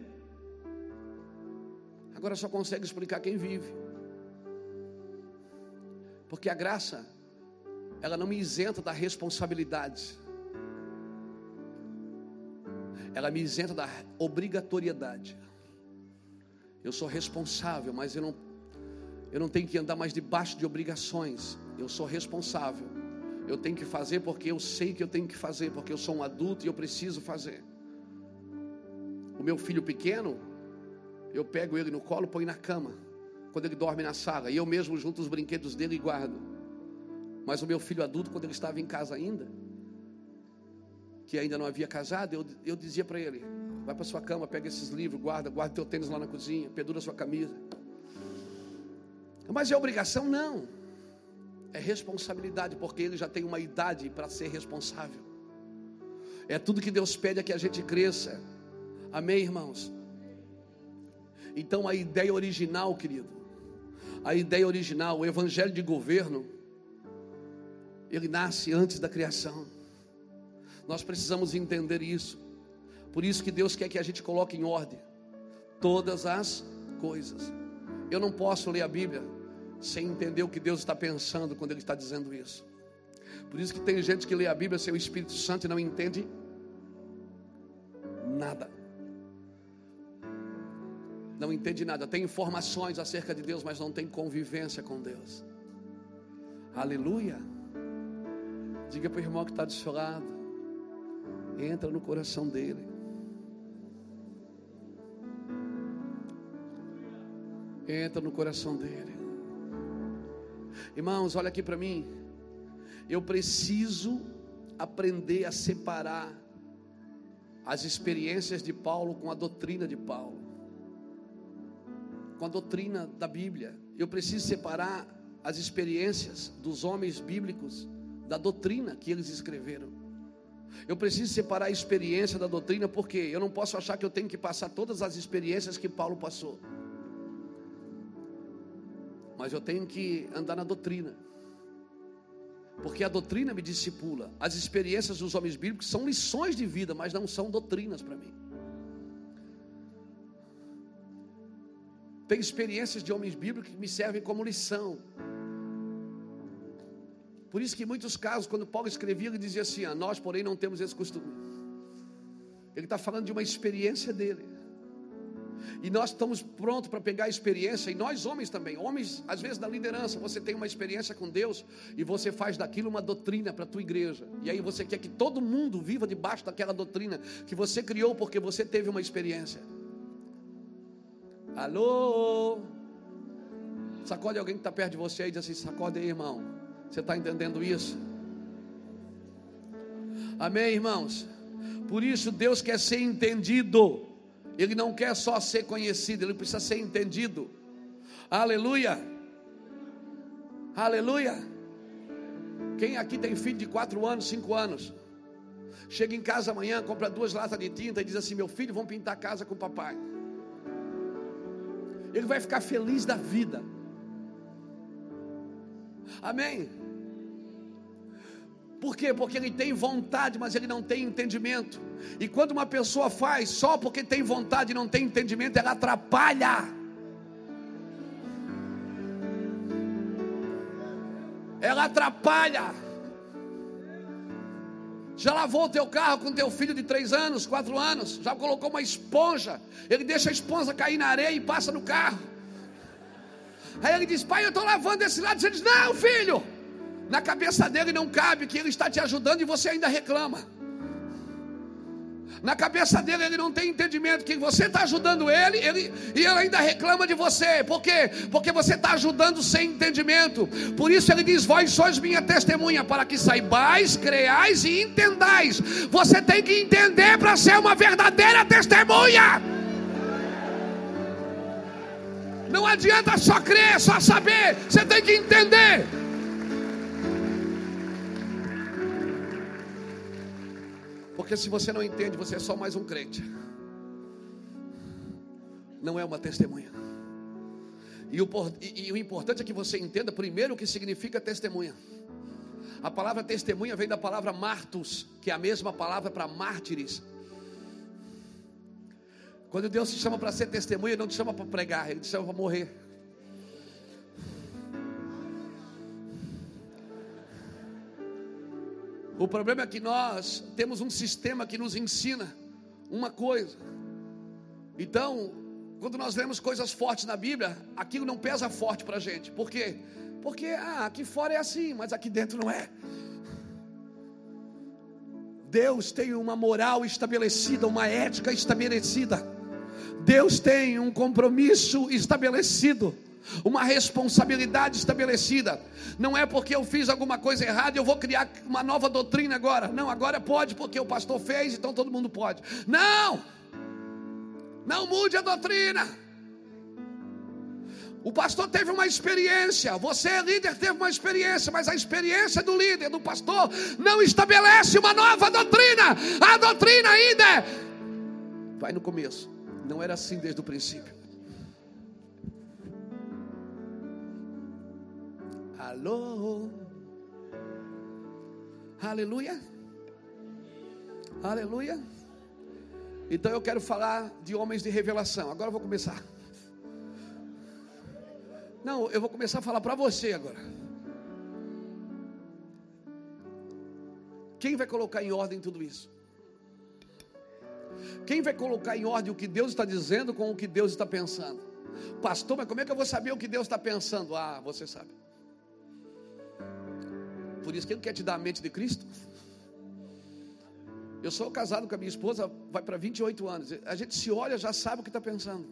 Agora só consegue explicar quem vive. Porque a graça, ela não me isenta da responsabilidade. Ela me isenta da obrigatoriedade. Eu sou responsável, mas eu não, eu não tenho que andar mais debaixo de obrigações. Eu sou responsável. Eu tenho que fazer porque eu sei que eu tenho que fazer, porque eu sou um adulto e eu preciso fazer. O meu filho pequeno, eu pego ele no colo, ponho na cama, quando ele dorme na sala, e eu mesmo junto os brinquedos dele e guardo. Mas o meu filho adulto, quando ele estava em casa ainda, que ainda não havia casado, eu, eu dizia para ele: vai para sua cama, pega esses livros, guarda, guarda teu tênis lá na cozinha, pendura sua camisa. Mas é obrigação? Não. É responsabilidade, porque ele já tem uma idade para ser responsável. É tudo que Deus pede é que a gente cresça. Amém, irmãos? Então a ideia original, querido, a ideia original, o evangelho de governo, ele nasce antes da criação. Nós precisamos entender isso. Por isso que Deus quer que a gente coloque em ordem todas as coisas. Eu não posso ler a Bíblia sem entender o que Deus está pensando quando Ele está dizendo isso. Por isso que tem gente que lê a Bíblia sem o Espírito Santo e não entende nada. Não entende nada. Tem informações acerca de Deus, mas não tem convivência com Deus. Aleluia. Diga para o irmão que está do seu lado. Entra no coração dele. Entra no coração dele. Irmãos, olha aqui para mim. Eu preciso aprender a separar as experiências de Paulo com a doutrina de Paulo, com a doutrina da Bíblia. Eu preciso separar as experiências dos homens bíblicos da doutrina que eles escreveram. Eu preciso separar a experiência da doutrina, porque eu não posso achar que eu tenho que passar todas as experiências que Paulo passou mas eu tenho que andar na doutrina. Porque a doutrina me discipula. As experiências dos homens bíblicos são lições de vida, mas não são doutrinas para mim. Tem experiências de homens bíblicos que me servem como lição. Por isso que em muitos casos, quando Paulo escrevia, ele dizia assim: ah, Nós, porém, não temos esse costume. Ele está falando de uma experiência dele. E nós estamos prontos para pegar a experiência, e nós homens também, homens, às vezes da liderança, você tem uma experiência com Deus e você faz daquilo uma doutrina para a tua igreja. E aí você quer que todo mundo viva debaixo daquela doutrina que você criou porque você teve uma experiência. Alô? Sacode alguém que está perto de você e diz assim: sacode aí, irmão. Você está entendendo isso? Amém, irmãos? Por isso Deus quer ser entendido. Ele não quer só ser conhecido, ele precisa ser entendido. Aleluia. Aleluia. Quem aqui tem filho de quatro anos, cinco anos? Chega em casa amanhã, compra duas latas de tinta e diz assim: Meu filho, vão pintar a casa com o papai. Ele vai ficar feliz da vida. Amém. Por quê? Porque ele tem vontade, mas ele não tem entendimento. E quando uma pessoa faz só porque tem vontade e não tem entendimento, ela atrapalha. Ela atrapalha. Já lavou o teu carro com teu filho de três anos, quatro anos? Já colocou uma esponja? Ele deixa a esponja cair na areia e passa no carro. Aí ele diz: Pai, eu estou lavando esse lado. Você diz: Não, filho, na cabeça dele não cabe que ele está te ajudando e você ainda reclama. Na cabeça dele ele não tem entendimento que você está ajudando ele, ele e ele ainda reclama de você. Por quê? Porque você está ajudando sem entendimento. Por isso ele diz: Vós sois minha testemunha, para que saibais, creais e entendais. Você tem que entender para ser uma verdadeira testemunha. Não adianta só crer, só saber. Você tem que entender. Porque se você não entende, você é só mais um crente. Não é uma testemunha. E o, e, e o importante é que você entenda primeiro o que significa testemunha. A palavra testemunha vem da palavra martus, que é a mesma palavra para mártires. Quando Deus te chama para ser testemunha, Ele não te chama para pregar, Ele te chama para morrer. O problema é que nós temos um sistema que nos ensina uma coisa. Então, quando nós lemos coisas fortes na Bíblia, aquilo não pesa forte para a gente. Por quê? Porque ah, aqui fora é assim, mas aqui dentro não é. Deus tem uma moral estabelecida, uma ética estabelecida. Deus tem um compromisso estabelecido, uma responsabilidade estabelecida. Não é porque eu fiz alguma coisa errada eu vou criar uma nova doutrina agora. Não, agora pode porque o pastor fez, então todo mundo pode. Não! Não mude a doutrina. O pastor teve uma experiência, você é líder, teve uma experiência, mas a experiência do líder, do pastor, não estabelece uma nova doutrina. A doutrina ainda é. Vai no começo, não era assim desde o princípio. Alô, aleluia, aleluia. Então eu quero falar de homens de revelação. Agora eu vou começar. Não, eu vou começar a falar para você agora. Quem vai colocar em ordem tudo isso? Quem vai colocar em ordem o que Deus está dizendo com o que Deus está pensando? Pastor, mas como é que eu vou saber o que Deus está pensando? Ah, você sabe. Por isso que Ele quer te dar a mente de Cristo. Eu sou casado com a minha esposa, vai para 28 anos. A gente se olha, já sabe o que está pensando.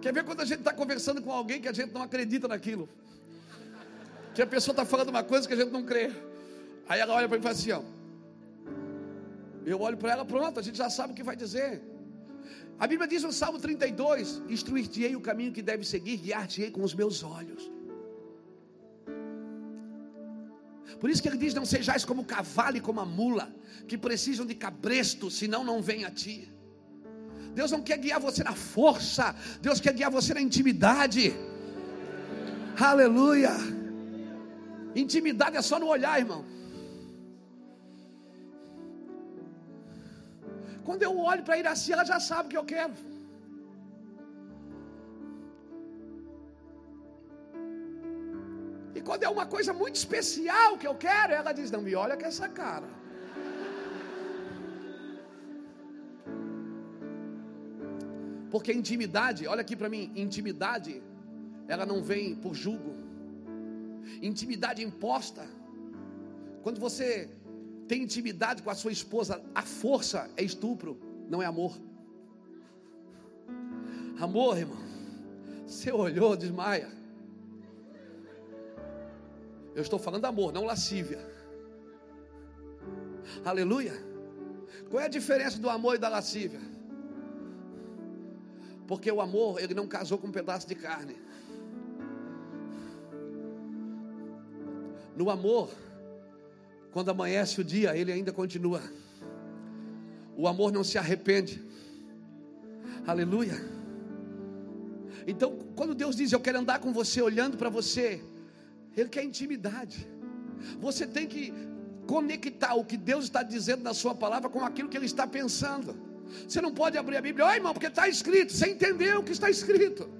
Quer ver quando a gente está conversando com alguém que a gente não acredita naquilo? Que a pessoa está falando uma coisa que a gente não crê. Aí ela olha para mim e fala assim: ó. Eu olho para ela, pronto, a gente já sabe o que vai dizer. A Bíblia diz no Salmo 32: Instruir-te-ei o caminho que deve seguir, guiar-te-ei com os meus olhos. Por isso que ele diz: Não sejais como o cavalo e como a mula, que precisam de cabresto, senão não vem a ti. Deus não quer guiar você na força, Deus quer guiar você na intimidade. Aleluia. Intimidade é só no olhar, irmão. Quando eu olho para Iraci, ela já sabe o que eu quero. E quando é uma coisa muito especial que eu quero, ela diz: Não me olha com essa cara. Porque intimidade, olha aqui para mim, intimidade, ela não vem por julgo. Intimidade imposta. Quando você tem intimidade com a sua esposa, a força é estupro, não é amor. Amor, irmão, você olhou, desmaia. Eu estou falando amor, não lascívia. Aleluia. Qual é a diferença do amor e da lascívia? Porque o amor, ele não casou com um pedaço de carne. No amor, quando amanhece o dia, ele ainda continua. O amor não se arrepende. Aleluia. Então, quando Deus diz eu quero andar com você, olhando para você, Ele quer intimidade. Você tem que conectar o que Deus está dizendo na Sua palavra com aquilo que Ele está pensando. Você não pode abrir a Bíblia, olha irmão, porque está escrito. Você entendeu o que está escrito.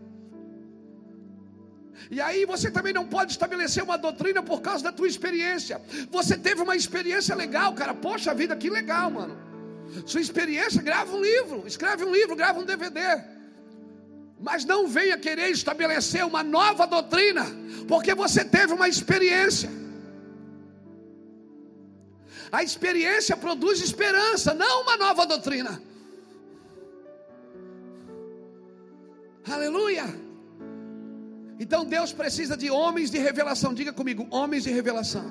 E aí você também não pode estabelecer uma doutrina por causa da tua experiência. Você teve uma experiência legal, cara. Poxa vida, que legal, mano. Sua experiência, grava um livro, escreve um livro, grava um DVD. Mas não venha querer estabelecer uma nova doutrina, porque você teve uma experiência. A experiência produz esperança, não uma nova doutrina. Aleluia. Então Deus precisa de homens de revelação. Diga comigo, homens de revelação.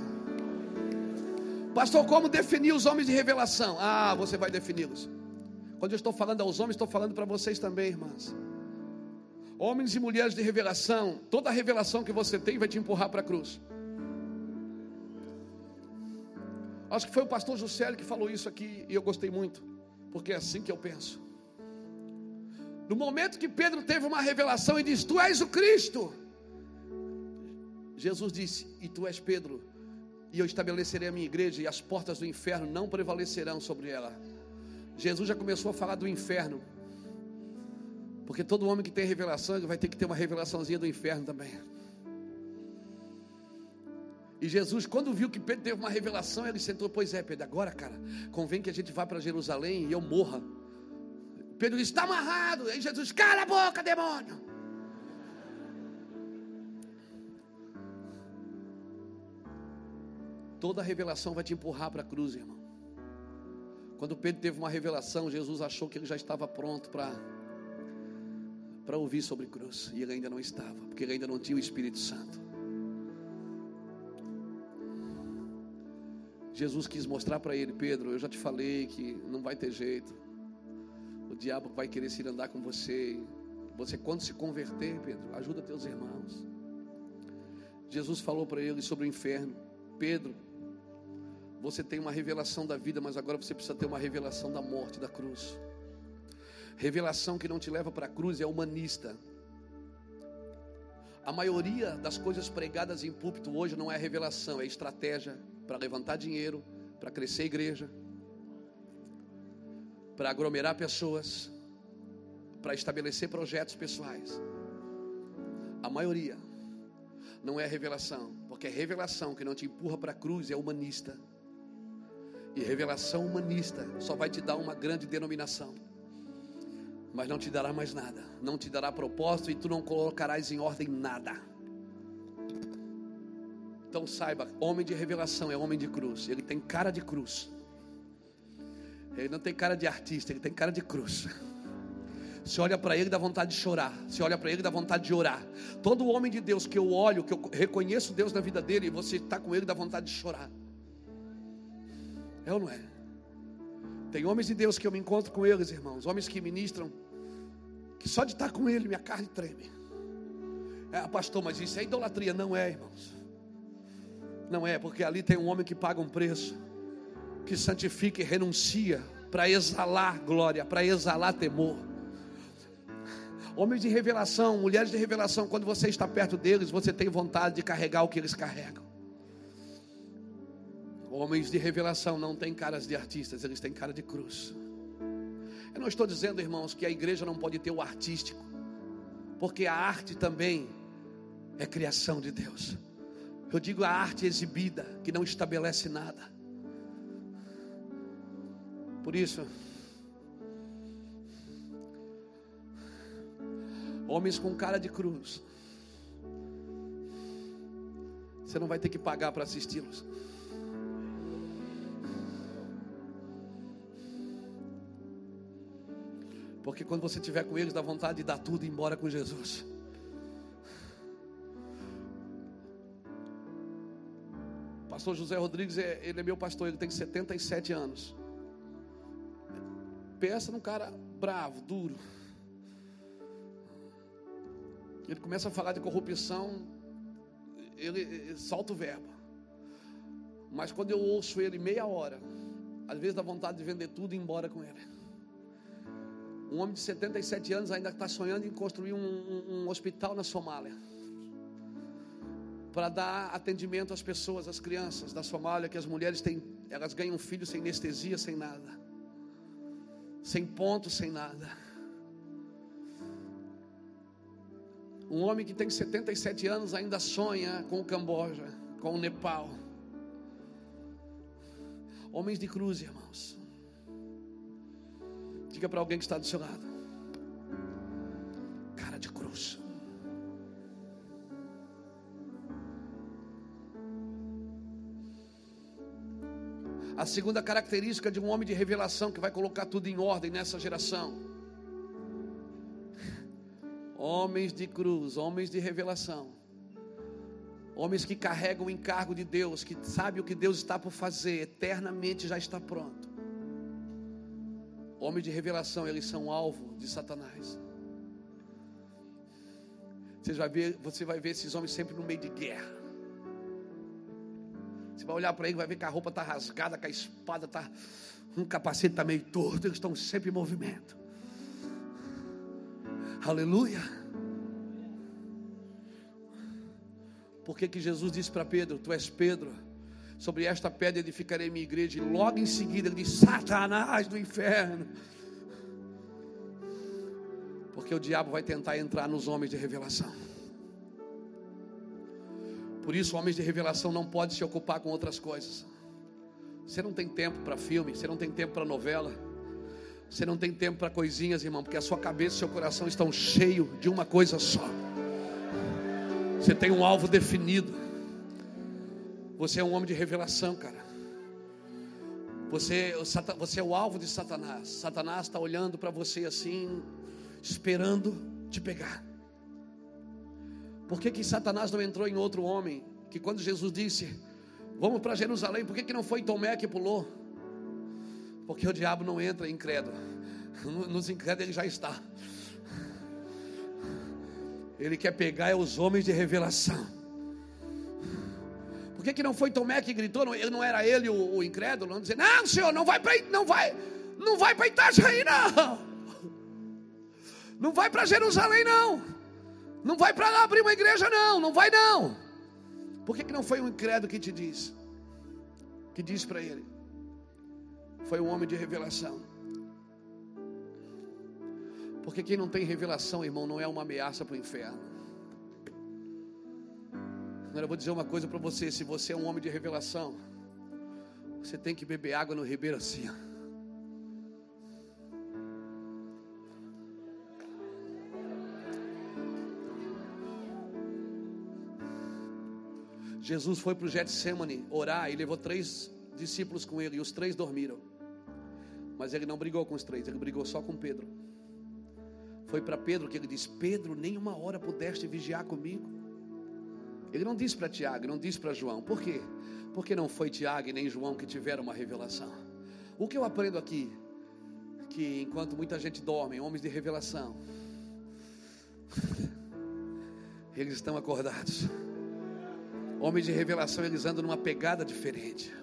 Pastor, como definir os homens de revelação? Ah, você vai defini-los. Quando eu estou falando aos homens, estou falando para vocês também, irmãs. Homens e mulheres de revelação, toda revelação que você tem vai te empurrar para a cruz. Acho que foi o pastor Juscelio que falou isso aqui e eu gostei muito, porque é assim que eu penso. No momento que Pedro teve uma revelação e disse: Tu és o Cristo. Jesus disse: E tu és Pedro, e eu estabelecerei a minha igreja, e as portas do inferno não prevalecerão sobre ela. Jesus já começou a falar do inferno, porque todo homem que tem revelação vai ter que ter uma revelaçãozinha do inferno também. E Jesus, quando viu que Pedro teve uma revelação, ele sentou: Pois é, Pedro, agora, cara, convém que a gente vá para Jerusalém e eu morra. Pedro disse: Está amarrado. Aí Jesus: Cala a boca, demônio. Toda revelação vai te empurrar para a cruz, irmão. Quando Pedro teve uma revelação, Jesus achou que ele já estava pronto para para ouvir sobre cruz, e ele ainda não estava, porque ele ainda não tinha o Espírito Santo. Jesus quis mostrar para ele, Pedro, eu já te falei que não vai ter jeito. Diabo vai querer se andar com você. Você quando se converter, Pedro, ajuda teus irmãos. Jesus falou para ele sobre o inferno. Pedro, você tem uma revelação da vida, mas agora você precisa ter uma revelação da morte, da cruz. Revelação que não te leva para a cruz é humanista. A maioria das coisas pregadas em púlpito hoje não é revelação, é estratégia, para levantar dinheiro, para crescer a igreja, para aglomerar pessoas, para estabelecer projetos pessoais. A maioria não é revelação, porque é revelação que não te empurra para a cruz é humanista. E revelação humanista só vai te dar uma grande denominação, mas não te dará mais nada, não te dará propósito e tu não colocarás em ordem nada. Então saiba, homem de revelação é homem de cruz. Ele tem cara de cruz. Ele não tem cara de artista, ele tem cara de cruz. Se olha para ele dá vontade de chorar. Se olha para ele dá vontade de orar. Todo homem de Deus que eu olho, que eu reconheço Deus na vida dele, e você está com ele dá vontade de chorar. É ou não é? Tem homens de Deus que eu me encontro com eles, irmãos, homens que ministram, que só de estar com ele minha carne treme. É, pastor, mas isso é idolatria, não é, irmãos. Não é, porque ali tem um homem que paga um preço, que santifica e renuncia para exalar glória, para exalar temor. Homens de revelação, mulheres de revelação, quando você está perto deles, você tem vontade de carregar o que eles carregam. Homens de revelação não têm caras de artistas, eles têm cara de cruz. Eu não estou dizendo, irmãos, que a igreja não pode ter o artístico, porque a arte também é criação de Deus. Eu digo a arte exibida, que não estabelece nada. Por isso, homens com cara de cruz, você não vai ter que pagar para assisti-los. Porque quando você estiver com eles, dá vontade de dar tudo e ir embora com Jesus. Pastor José Rodrigues, é, ele é meu pastor, ele tem 77 anos. Pensa num cara bravo, duro. Ele começa a falar de corrupção, ele, ele solta o verbo. Mas quando eu ouço ele meia hora, às vezes dá vontade de vender tudo e ir embora com ele. Um homem de 77 anos ainda está sonhando em construir um, um, um hospital na Somália para dar atendimento às pessoas, às crianças da Somália, que as mulheres têm, elas ganham filhos sem anestesia, sem nada, sem ponto, sem nada. Um homem que tem 77 anos ainda sonha com o Camboja, com o Nepal. Homens de cruz, irmãos. Diga para alguém que está do seu lado. Cara de cruz. A segunda característica de um homem de revelação que vai colocar tudo em ordem nessa geração. Homens de cruz, homens de revelação. Homens que carregam o encargo de Deus, que sabem o que Deus está por fazer, eternamente já está pronto. Homens de revelação, eles são alvo de Satanás. Você vai ver, você vai ver esses homens sempre no meio de guerra Você vai olhar para ele, vai ver que a roupa está rasgada, que a espada está. Um capacete está meio torto, eles estão sempre em movimento. Aleluia. Por que, que Jesus disse para Pedro: Tu és Pedro, sobre esta pedra edificarei minha igreja, e logo em seguida ele disse: Satanás do inferno. Porque o diabo vai tentar entrar nos homens de revelação. Por isso, homens de revelação não podem se ocupar com outras coisas. Você não tem tempo para filme, você não tem tempo para novela, você não tem tempo para coisinhas, irmão, porque a sua cabeça e seu coração estão cheios de uma coisa só. Você tem um alvo definido. Você é um homem de revelação, cara. Você, você é o alvo de Satanás. Satanás está olhando para você assim, esperando te pegar. Por que, que Satanás não entrou em outro homem? Que quando Jesus disse, vamos para Jerusalém, por que, que não foi Tomé que pulou? Porque o diabo não entra em incrédulo. Nos incrédulos ele já está. Ele quer pegar os homens de revelação. Por que, que não foi Tomé que gritou? Não, não era ele o, o incrédulo? Não dizer, não, senhor, não vai para não vai, não vai para Itajaí, não. Não vai para Jerusalém, não. Não vai para lá abrir uma igreja, não. Não vai, não. Por que, que não foi um incrédulo que te disse? Que disse para ele? Foi um homem de revelação. Porque quem não tem revelação, irmão, não é uma ameaça para o inferno. Agora eu vou dizer uma coisa para você: se você é um homem de revelação, você tem que beber água no ribeiro assim. Jesus foi para o Getsemane orar e levou três discípulos com ele, e os três dormiram. Mas ele não brigou com os três, ele brigou só com Pedro. Foi para Pedro que ele disse: Pedro, nem uma hora pudeste vigiar comigo. Ele não disse para Tiago, não disse para João. Por quê? Porque não foi Tiago e nem João que tiveram uma revelação. O que eu aprendo aqui? Que enquanto muita gente dorme, homens de revelação, *laughs* eles estão acordados. Homens de revelação, eles andam numa pegada diferente.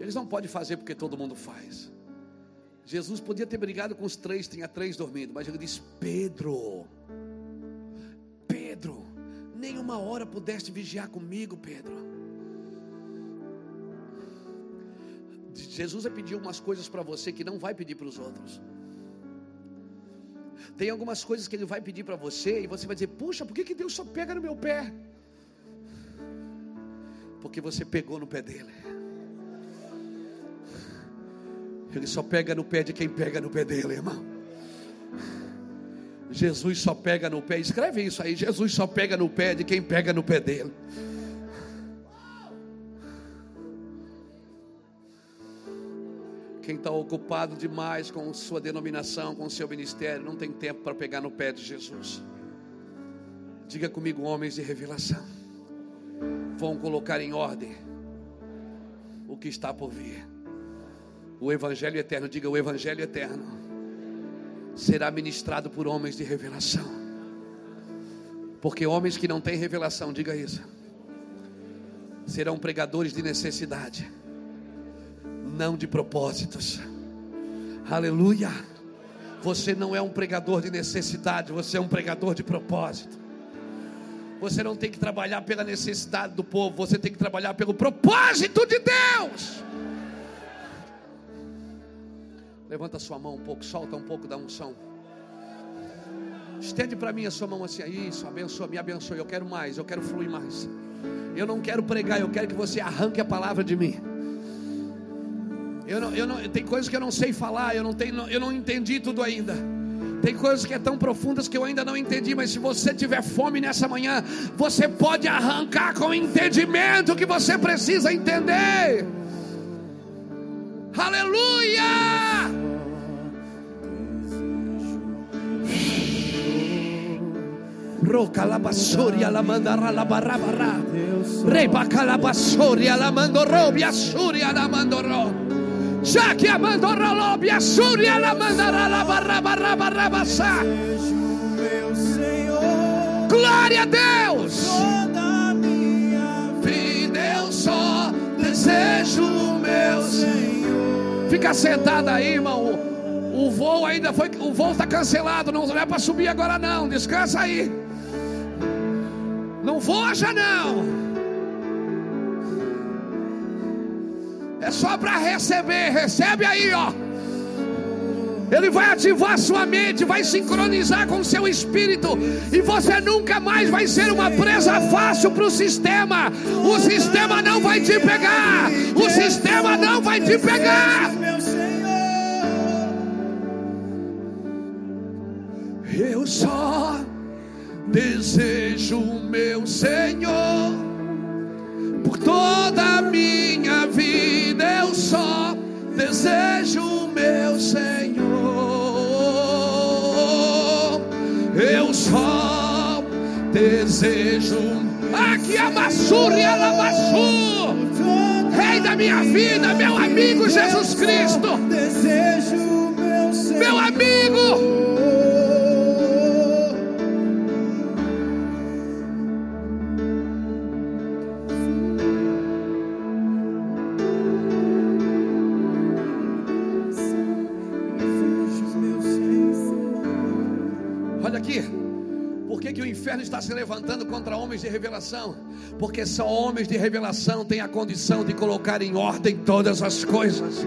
Eles não podem fazer porque todo mundo faz. Jesus podia ter brigado com os três, tinha três dormindo, mas ele disse: Pedro, Pedro, nem uma hora pudeste vigiar comigo, Pedro. Jesus vai pedir umas coisas para você que não vai pedir para os outros. Tem algumas coisas que Ele vai pedir para você e você vai dizer: Puxa, por que, que Deus só pega no meu pé? Porque você pegou no pé dele. Ele só pega no pé de quem pega no pé dele, irmão. Jesus só pega no pé, escreve isso aí. Jesus só pega no pé de quem pega no pé dele. Quem está ocupado demais com sua denominação, com seu ministério, não tem tempo para pegar no pé de Jesus. Diga comigo, homens de revelação, vão colocar em ordem o que está por vir. O Evangelho eterno, diga o Evangelho eterno, será ministrado por homens de revelação. Porque homens que não têm revelação, diga isso, serão pregadores de necessidade, não de propósitos. Aleluia. Você não é um pregador de necessidade, você é um pregador de propósito. Você não tem que trabalhar pela necessidade do povo, você tem que trabalhar pelo propósito de Deus. Levanta sua mão um pouco, solta um pouco da unção. Estende para mim a sua mão assim, isso, abençoa, me abençoe. Eu quero mais, eu quero fluir mais. Eu não quero pregar, eu quero que você arranque a palavra de mim. Eu não, eu não, tem coisas que eu não sei falar, eu não, tenho, eu não entendi tudo ainda. Tem coisas que é tão profundas que eu ainda não entendi, mas se você tiver fome nessa manhã, você pode arrancar com o entendimento que você precisa entender. Aleluia! Roca la basoria la mandara la barra barra. Reba calabasoria la mandorro, biasuria la mandorro já que abandona lobe a barra ela meu senhor Glória a Deus! Toda minha vida eu só desejo o meu Senhor. Fica sentado aí, irmão. O voo ainda foi, o voo está cancelado, não é para subir agora não. Descansa aí. Não voa já não. É só para receber. Recebe aí, ó. Ele vai ativar sua mente, vai sincronizar com seu espírito, e você nunca mais vai ser uma presa fácil para o sistema. O sistema não vai te pegar. O sistema não vai te pegar. Eu só desejo meu Senhor por toda a minha desejo meu Senhor. Eu só desejo aqui a Massur e a Lamassu, Rei da minha vida, meu amigo Jesus Cristo. Desejo meu Senhor. Meu amigo. Aqui. Por que, que o inferno está se levantando contra homens de revelação? Porque só homens de revelação têm a condição de colocar em ordem todas as coisas.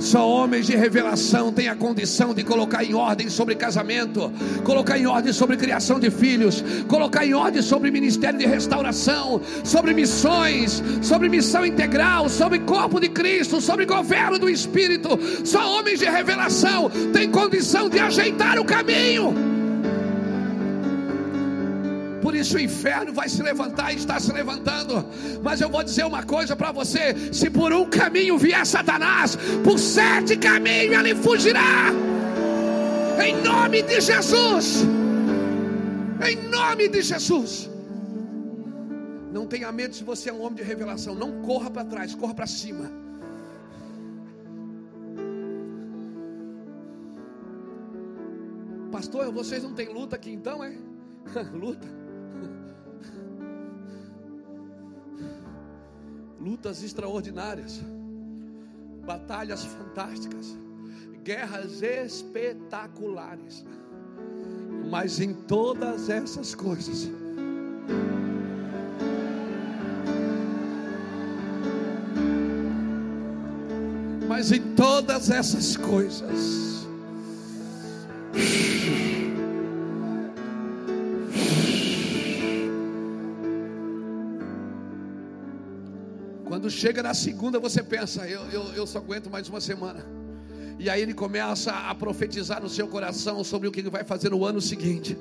Só homens de revelação têm a condição de colocar em ordem sobre casamento, colocar em ordem sobre criação de filhos, colocar em ordem sobre ministério de restauração, sobre missões, sobre missão integral, sobre corpo de Cristo, sobre governo do Espírito. Só homens de revelação têm condição de ajeitar o caminho. Por isso o inferno vai se levantar e está se levantando. Mas eu vou dizer uma coisa para você: se por um caminho vier Satanás, por sete caminhos ele fugirá. Em nome de Jesus. Em nome de Jesus. Não tenha medo se você é um homem de revelação. Não corra para trás, corra para cima. Pastor, vocês não têm luta aqui então, é? *laughs* luta. Lutas extraordinárias, batalhas fantásticas, guerras espetaculares. Mas em todas essas coisas, mas em todas essas coisas, Quando chega na segunda, você pensa, eu, eu, eu só aguento mais uma semana. E aí ele começa a profetizar no seu coração sobre o que ele vai fazer no ano seguinte.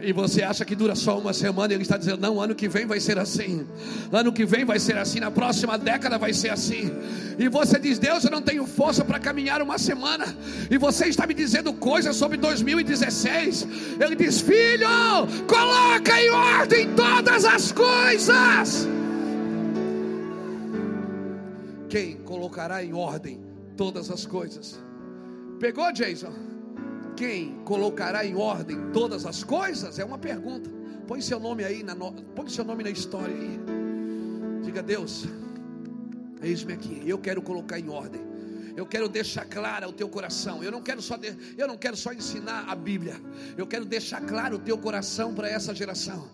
E você acha que dura só uma semana, e ele está dizendo: não, ano que vem vai ser assim, ano que vem vai ser assim, na próxima década vai ser assim. E você diz: Deus, eu não tenho força para caminhar uma semana, e você está me dizendo coisas sobre 2016. Ele diz: Filho, coloca em ordem todas as coisas. Quem colocará em ordem todas as coisas? Pegou, Jason? Quem colocará em ordem todas as coisas? É uma pergunta. Põe seu nome aí, na no... põe seu nome na história aí. Diga, Deus, eis-me aqui. Eu quero colocar em ordem. Eu quero deixar clara o teu coração. Eu não quero só de... eu não quero só ensinar a Bíblia. Eu quero deixar claro o teu coração para essa geração.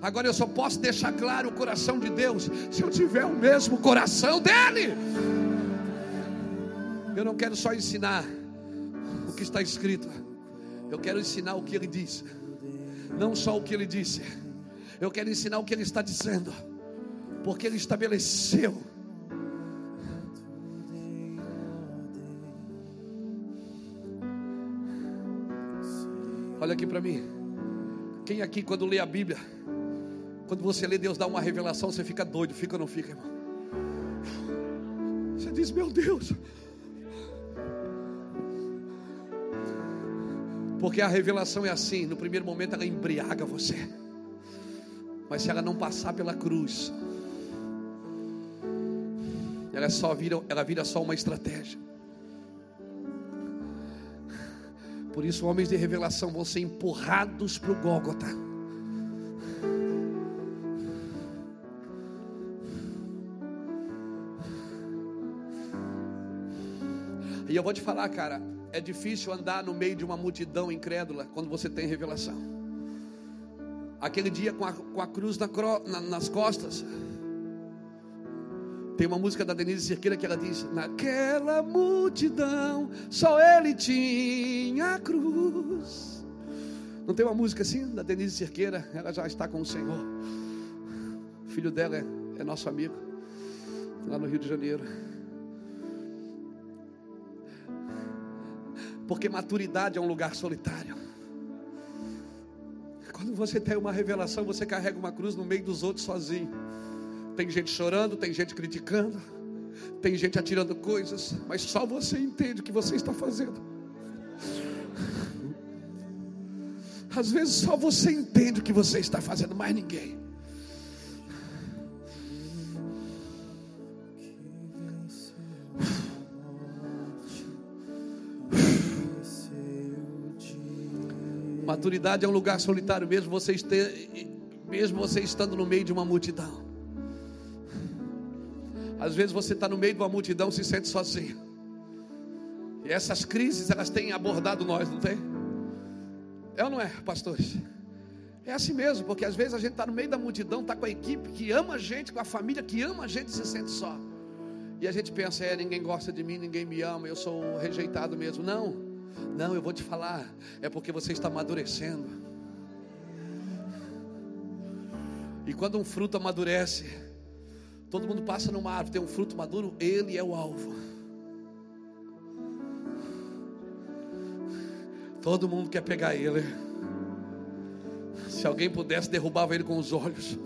Agora eu só posso deixar claro o coração de Deus se eu tiver o mesmo coração dele. Eu não quero só ensinar o que está escrito. Eu quero ensinar o que ele disse. Não só o que ele disse. Eu quero ensinar o que ele está dizendo. Porque ele estabeleceu Olha aqui para mim. Quem aqui, quando lê a Bíblia, quando você lê, Deus dá uma revelação, você fica doido, fica ou não fica, irmão? Você diz, meu Deus. Porque a revelação é assim: no primeiro momento ela embriaga você, mas se ela não passar pela cruz, ela só vira, ela vira só uma estratégia. Por isso, homens de revelação vão ser empurrados para o Gólgota. Eu vou te falar, cara, é difícil andar no meio de uma multidão incrédula quando você tem revelação. Aquele dia com a, com a cruz na na, nas costas. Tem uma música da Denise Cerqueira que ela diz: Naquela multidão, só ele tinha a cruz. Não tem uma música assim da Denise Cerqueira? Ela já está com o Senhor. O filho dela é, é nosso amigo, lá no Rio de Janeiro. Porque maturidade é um lugar solitário. Quando você tem uma revelação, você carrega uma cruz no meio dos outros sozinho. Tem gente chorando, tem gente criticando, tem gente atirando coisas, mas só você entende o que você está fazendo. Às vezes só você entende o que você está fazendo, mais ninguém. Maturidade é um lugar solitário, mesmo você, este, mesmo você estando no meio de uma multidão. Às vezes você está no meio de uma multidão se sente sozinho. E essas crises elas têm abordado nós, não tem? É ou não é, pastores? É assim mesmo, porque às vezes a gente está no meio da multidão, está com a equipe que ama a gente, com a família que ama a gente e se sente só. E a gente pensa, é, ninguém gosta de mim, ninguém me ama, eu sou rejeitado mesmo. Não. Não, eu vou te falar, é porque você está amadurecendo. E quando um fruto amadurece, todo mundo passa numa árvore, tem um fruto maduro, ele é o alvo. Todo mundo quer pegar ele. Se alguém pudesse, derrubava ele com os olhos.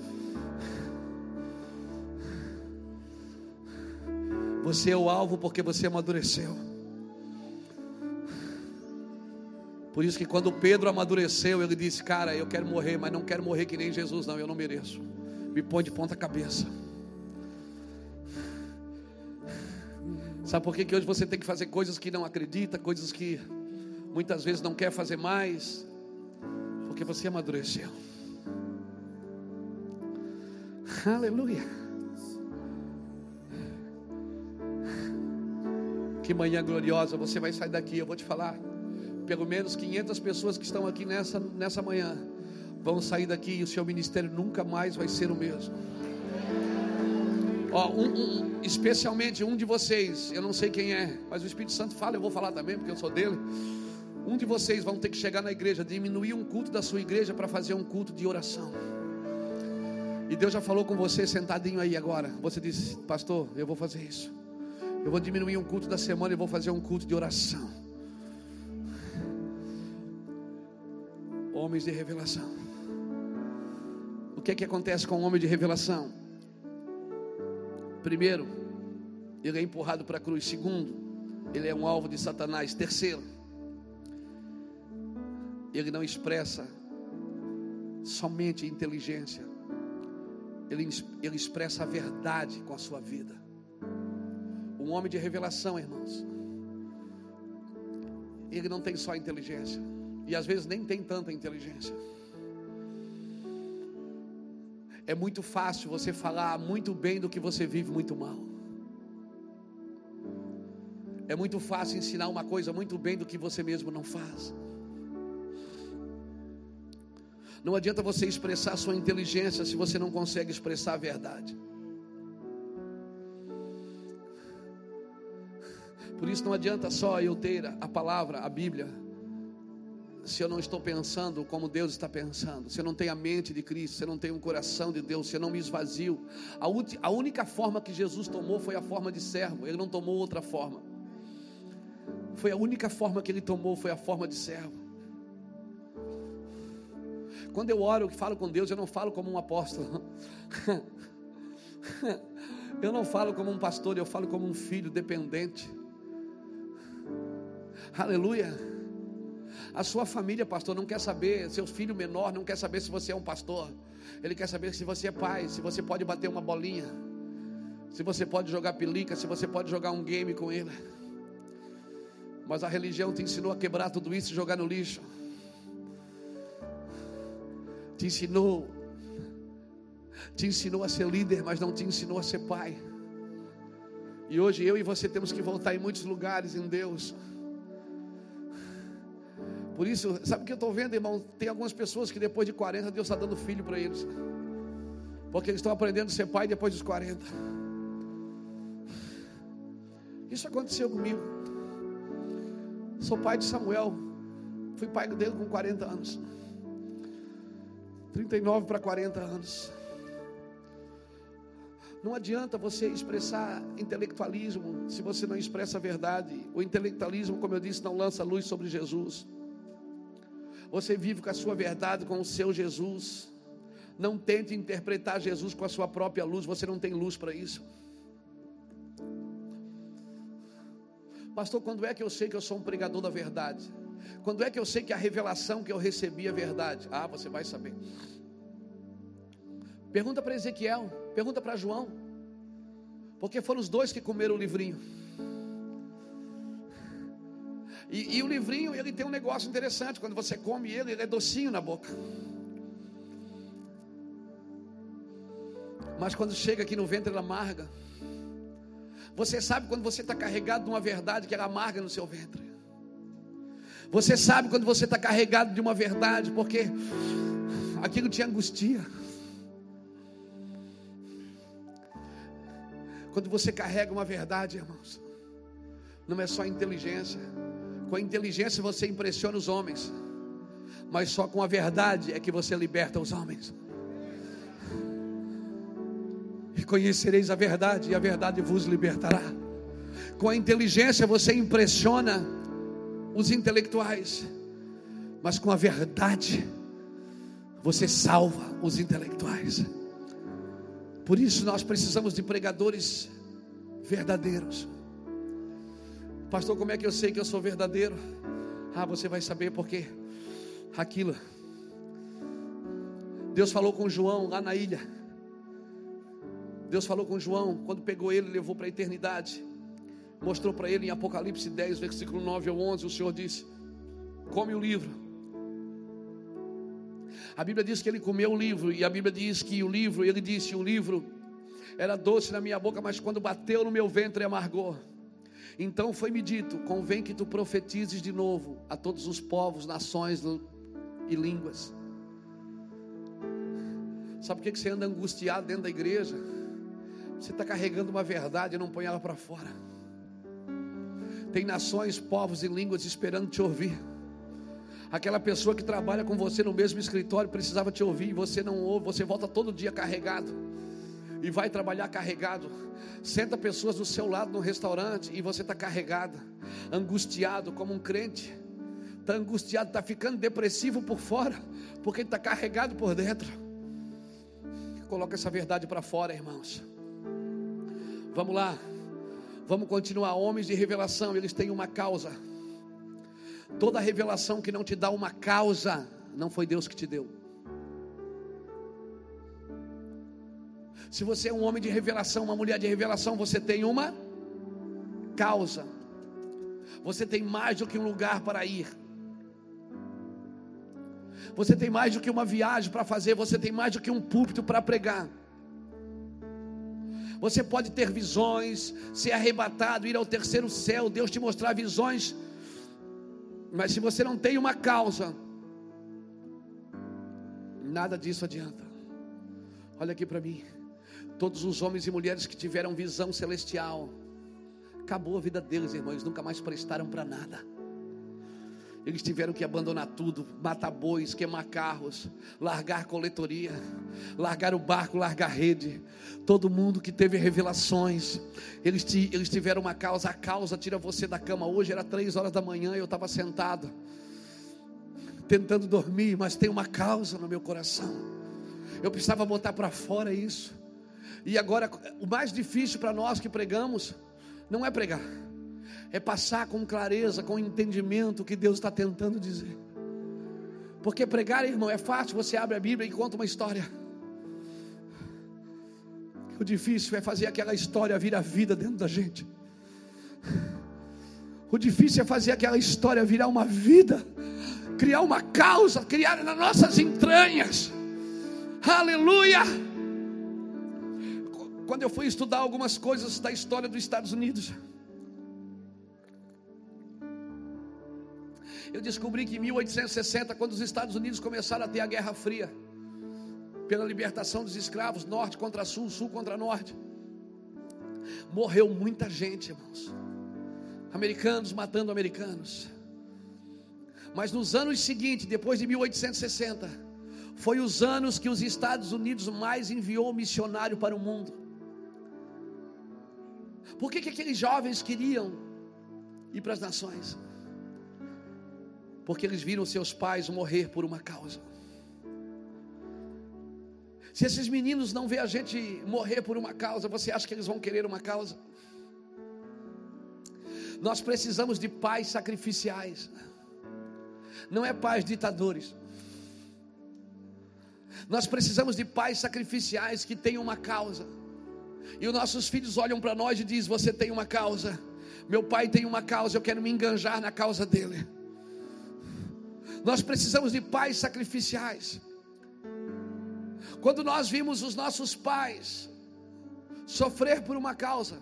Você é o alvo porque você amadureceu. Por isso que quando Pedro amadureceu, ele disse: Cara, eu quero morrer, mas não quero morrer que nem Jesus, não, eu não mereço. Me põe de ponta cabeça. Sabe por que, que hoje você tem que fazer coisas que não acredita, coisas que muitas vezes não quer fazer mais? Porque você amadureceu. *laughs* Aleluia. Que manhã gloriosa, você vai sair daqui, eu vou te falar pelo menos 500 pessoas que estão aqui nessa, nessa manhã vão sair daqui e o seu ministério nunca mais vai ser o mesmo. Ó, um, um, especialmente um de vocês, eu não sei quem é, mas o Espírito Santo fala, eu vou falar também, porque eu sou dele. Um de vocês vão ter que chegar na igreja, diminuir um culto da sua igreja para fazer um culto de oração. E Deus já falou com você sentadinho aí agora. Você disse, pastor, eu vou fazer isso. Eu vou diminuir um culto da semana e vou fazer um culto de oração. Homens de revelação. O que é que acontece com o homem de revelação? Primeiro, ele é empurrado para a cruz. Segundo, ele é um alvo de Satanás. Terceiro, ele não expressa somente inteligência, ele, ele expressa a verdade com a sua vida. Um homem de revelação, irmãos, ele não tem só inteligência, e às vezes nem tem tanta inteligência. É muito fácil você falar muito bem do que você vive muito mal. É muito fácil ensinar uma coisa muito bem do que você mesmo não faz. Não adianta você expressar sua inteligência se você não consegue expressar a verdade. Por isso não adianta só eu ter a palavra, a Bíblia, se eu não estou pensando como Deus está pensando, se eu não tenho a mente de Cristo, se eu não tenho um coração de Deus, se eu não me esvazio, a, a única forma que Jesus tomou foi a forma de servo, ele não tomou outra forma. Foi a única forma que ele tomou, foi a forma de servo. Quando eu oro e falo com Deus, eu não falo como um apóstolo. *laughs* eu não falo como um pastor, eu falo como um filho dependente. Aleluia. A sua família, pastor, não quer saber, seu filho menor não quer saber se você é um pastor. Ele quer saber se você é pai, se você pode bater uma bolinha, se você pode jogar pelica, se você pode jogar um game com ele. Mas a religião te ensinou a quebrar tudo isso e jogar no lixo. Te ensinou te ensinou a ser líder, mas não te ensinou a ser pai. E hoje eu e você temos que voltar em muitos lugares em Deus. Por isso, sabe o que eu estou vendo, irmão? Tem algumas pessoas que depois de 40 Deus está dando filho para eles. Porque eles estão aprendendo a ser pai depois dos 40. Isso aconteceu comigo. Sou pai de Samuel. Fui pai dele com 40 anos. 39 para 40 anos. Não adianta você expressar intelectualismo se você não expressa a verdade. O intelectualismo, como eu disse, não lança luz sobre Jesus. Você vive com a sua verdade, com o seu Jesus. Não tente interpretar Jesus com a sua própria luz, você não tem luz para isso. Pastor, quando é que eu sei que eu sou um pregador da verdade? Quando é que eu sei que a revelação que eu recebi é verdade? Ah, você vai saber. Pergunta para Ezequiel, pergunta para João, porque foram os dois que comeram o livrinho. E, e, o livrinho, ele tem um negócio interessante. Quando você come ele, ele é docinho na boca. Mas quando chega aqui no ventre, ele amarga. Você sabe quando você está carregado de uma verdade que ela amarga no seu ventre. Você sabe quando você está carregado de uma verdade, porque aquilo te angustia. Quando você carrega uma verdade, irmãos, não é só inteligência. Com a inteligência você impressiona os homens, mas só com a verdade é que você liberta os homens. E conhecereis a verdade, e a verdade vos libertará. Com a inteligência você impressiona os intelectuais, mas com a verdade você salva os intelectuais. Por isso nós precisamos de pregadores verdadeiros. Pastor, como é que eu sei que eu sou verdadeiro? Ah, você vai saber porque aquilo. Deus falou com João lá na ilha. Deus falou com João quando pegou ele, levou para a eternidade. Mostrou para ele em Apocalipse 10, versículo 9 ao 11, o Senhor disse: Come o livro. A Bíblia diz que ele comeu o livro e a Bíblia diz que o livro, ele disse, o livro era doce na minha boca, mas quando bateu no meu ventre amargou. Então foi-me dito: convém que tu profetizes de novo a todos os povos, nações e línguas. Sabe por que você anda angustiado dentro da igreja? Você está carregando uma verdade e não põe ela para fora. Tem nações, povos e línguas esperando te ouvir. Aquela pessoa que trabalha com você no mesmo escritório precisava te ouvir e você não ouve, você volta todo dia carregado e vai trabalhar carregado. Senta pessoas do seu lado no restaurante e você está carregado, angustiado como um crente. Está angustiado, está ficando depressivo por fora, porque está carregado por dentro. Coloca essa verdade para fora, irmãos. Vamos lá, vamos continuar. Homens de revelação, eles têm uma causa. Toda revelação que não te dá uma causa, não foi Deus que te deu. Se você é um homem de revelação, uma mulher de revelação, você tem uma causa. Você tem mais do que um lugar para ir. Você tem mais do que uma viagem para fazer, você tem mais do que um púlpito para pregar. Você pode ter visões, ser arrebatado, ir ao terceiro céu, Deus te mostrar visões. Mas se você não tem uma causa, nada disso adianta. Olha aqui para mim. Todos os homens e mulheres que tiveram visão celestial, acabou a vida deles, irmãos, nunca mais prestaram para nada. Eles tiveram que abandonar tudo, matar bois, queimar carros, largar coletoria, largar o barco, largar rede. Todo mundo que teve revelações, eles, eles tiveram uma causa. A causa tira você da cama. Hoje era três horas da manhã, eu estava sentado, tentando dormir, mas tem uma causa no meu coração. Eu precisava botar para fora isso. E agora, o mais difícil para nós que pregamos, não é pregar, é passar com clareza, com entendimento o que Deus está tentando dizer. Porque pregar, irmão, é fácil, você abre a Bíblia e conta uma história. O difícil é fazer aquela história vir a vida dentro da gente. O difícil é fazer aquela história virar uma vida, criar uma causa, criar nas nossas entranhas. Aleluia! Quando eu fui estudar algumas coisas da história dos Estados Unidos, eu descobri que em 1860, quando os Estados Unidos começaram a ter a Guerra Fria, pela libertação dos escravos, norte contra sul, sul contra norte, morreu muita gente, irmãos. Americanos matando americanos. Mas nos anos seguintes, depois de 1860, foi os anos que os Estados Unidos mais enviou missionário para o mundo. Por que, que aqueles jovens queriam ir para as nações? Porque eles viram seus pais morrer por uma causa. Se esses meninos não vê a gente morrer por uma causa, você acha que eles vão querer uma causa? Nós precisamos de pais sacrificiais, não é pais ditadores. Nós precisamos de pais sacrificiais que tenham uma causa. E os nossos filhos olham para nós e dizem: Você tem uma causa. Meu pai tem uma causa, eu quero me enganjar na causa dele. Nós precisamos de pais sacrificiais. Quando nós vimos os nossos pais sofrer por uma causa,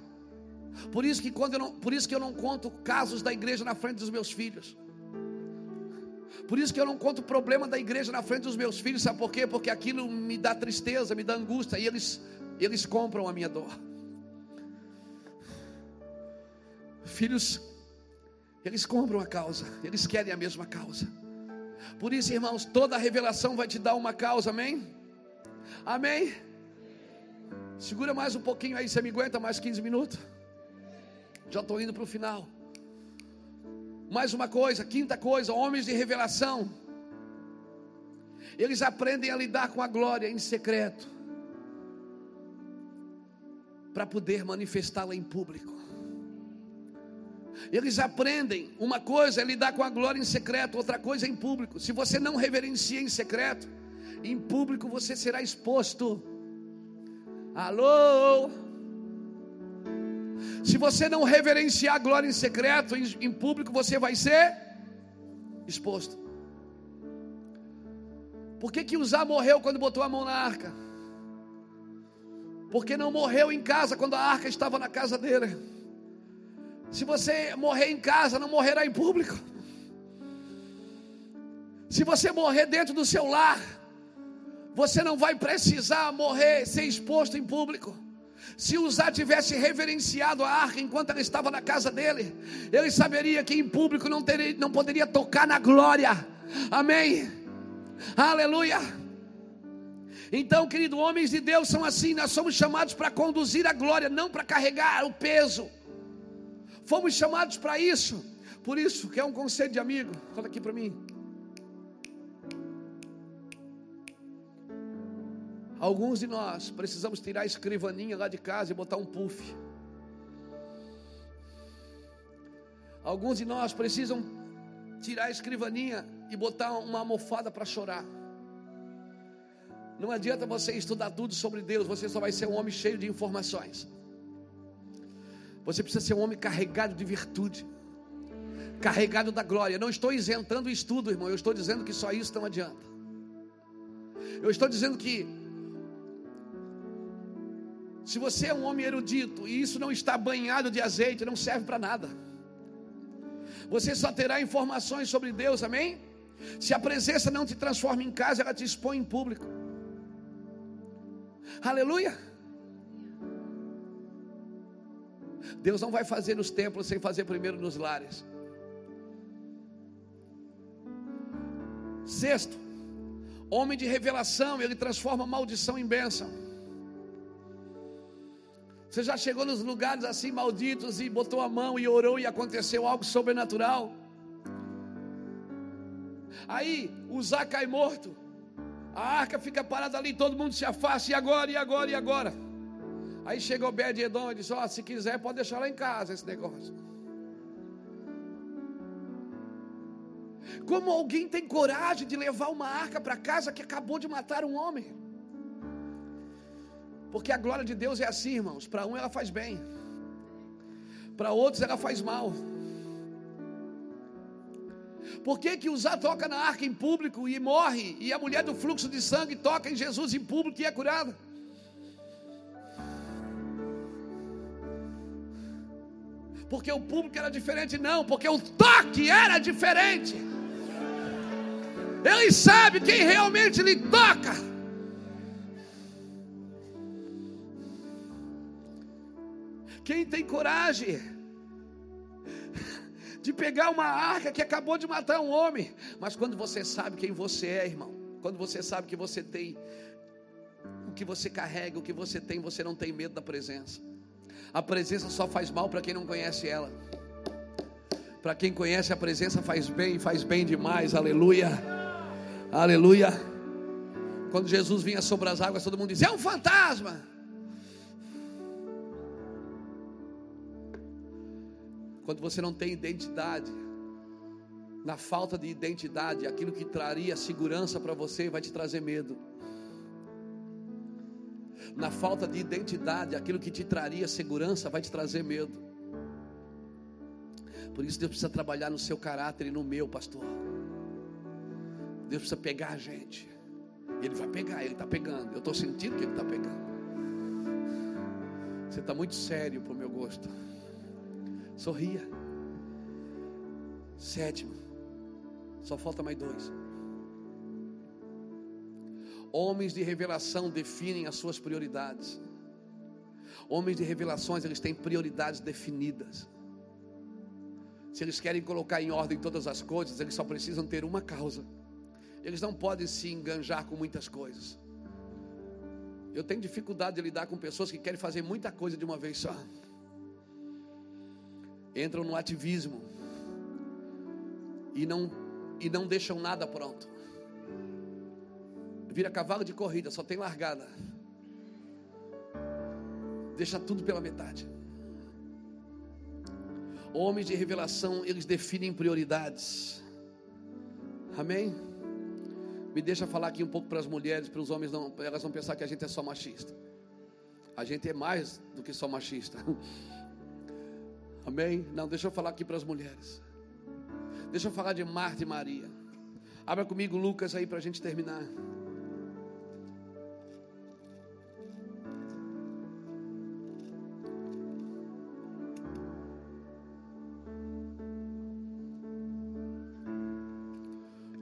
por isso que quando eu não, por isso que eu não conto casos da igreja na frente dos meus filhos. Por isso que eu não conto problema da igreja na frente dos meus filhos, sabe por quê? Porque aquilo me dá tristeza, me dá angústia e eles eles compram a minha dor. Filhos, eles compram a causa, eles querem a mesma causa. Por isso, irmãos, toda revelação vai te dar uma causa, amém? Amém? Segura mais um pouquinho aí, você me aguenta mais 15 minutos? Já estou indo para o final. Mais uma coisa, quinta coisa, homens de revelação. Eles aprendem a lidar com a glória em secreto, para poder manifestá-la em público. Eles aprendem, uma coisa é lidar com a glória em secreto, outra coisa é em público. Se você não reverencia em secreto, em público você será exposto. Alô? Se você não reverenciar a glória em secreto, em, em público, você vai ser exposto. Por que, que Uzá morreu quando botou a mão na arca? Porque não morreu em casa quando a arca estava na casa dele. Se você morrer em casa, não morrerá em público. Se você morrer dentro do seu lar, você não vai precisar morrer, ser exposto em público. Se Uzá tivesse reverenciado a arca enquanto ela estava na casa dele, ele saberia que em público não, teria, não poderia tocar na glória. Amém. Aleluia. Então, querido, homens de Deus são assim, nós somos chamados para conduzir a glória, não para carregar o peso. Fomos chamados para isso. Por isso, que é um conselho de amigo, fala aqui para mim. Alguns de nós precisamos tirar a escrivaninha lá de casa e botar um puff. Alguns de nós precisam tirar a escrivaninha e botar uma almofada para chorar. Não adianta você estudar tudo sobre Deus, você só vai ser um homem cheio de informações. Você precisa ser um homem carregado de virtude, carregado da glória. Não estou isentando o estudo, irmão, eu estou dizendo que só isso não adianta. Eu estou dizendo que se você é um homem erudito e isso não está banhado de azeite, não serve para nada. Você só terá informações sobre Deus, amém? Se a presença não te transforma em casa, ela te expõe em público. Aleluia. Deus não vai fazer nos templos sem fazer primeiro nos lares. Sexto, homem de revelação, ele transforma maldição em bênção. Você já chegou nos lugares assim malditos e botou a mão e orou e aconteceu algo sobrenatural? Aí o Zá cai morto, a arca fica parada ali, todo mundo se afasta, e agora, e agora, e agora? Aí chegou o Bed Edom e disse: Ó, oh, se quiser, pode deixar lá em casa esse negócio. Como alguém tem coragem de levar uma arca para casa que acabou de matar um homem? Porque a glória de Deus é assim, irmãos. Para um ela faz bem, para outros ela faz mal. Por que, que Uzá toca na arca em público e morre, e a mulher do fluxo de sangue toca em Jesus em público e é curada? Porque o público era diferente, não, porque o toque era diferente. Ele sabe quem realmente lhe toca. Quem tem coragem de pegar uma arca que acabou de matar um homem, mas quando você sabe quem você é, irmão, quando você sabe que você tem o que você carrega, o que você tem, você não tem medo da presença. A presença só faz mal para quem não conhece ela. Para quem conhece a presença faz bem, faz bem demais. Aleluia. Aleluia. Quando Jesus vinha sobre as águas, todo mundo dizia: "É um fantasma". Quando você não tem identidade, na falta de identidade, aquilo que traria segurança para você vai te trazer medo. Na falta de identidade, aquilo que te traria segurança vai te trazer medo. Por isso Deus precisa trabalhar no seu caráter e no meu, pastor. Deus precisa pegar a gente. Ele vai pegar, Ele está pegando. Eu estou sentindo que Ele está pegando. Você está muito sério para o meu gosto. Sorria. Sétimo. Só falta mais dois. Homens de revelação definem as suas prioridades. Homens de revelações, eles têm prioridades definidas. Se eles querem colocar em ordem todas as coisas, eles só precisam ter uma causa. Eles não podem se enganjar com muitas coisas. Eu tenho dificuldade de lidar com pessoas que querem fazer muita coisa de uma vez só. Entram no ativismo e não e não deixam nada pronto. Vira cavalo de corrida, só tem largada. Deixa tudo pela metade. Homens de revelação, eles definem prioridades. Amém? Me deixa falar aqui um pouco para as mulheres, para os homens não, elas vão pensar que a gente é só machista. A gente é mais do que só machista. *laughs* Amém? Não, deixa eu falar aqui para as mulheres. Deixa eu falar de Marta e Maria. Abra comigo Lucas aí para a gente terminar.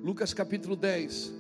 Lucas capítulo 10.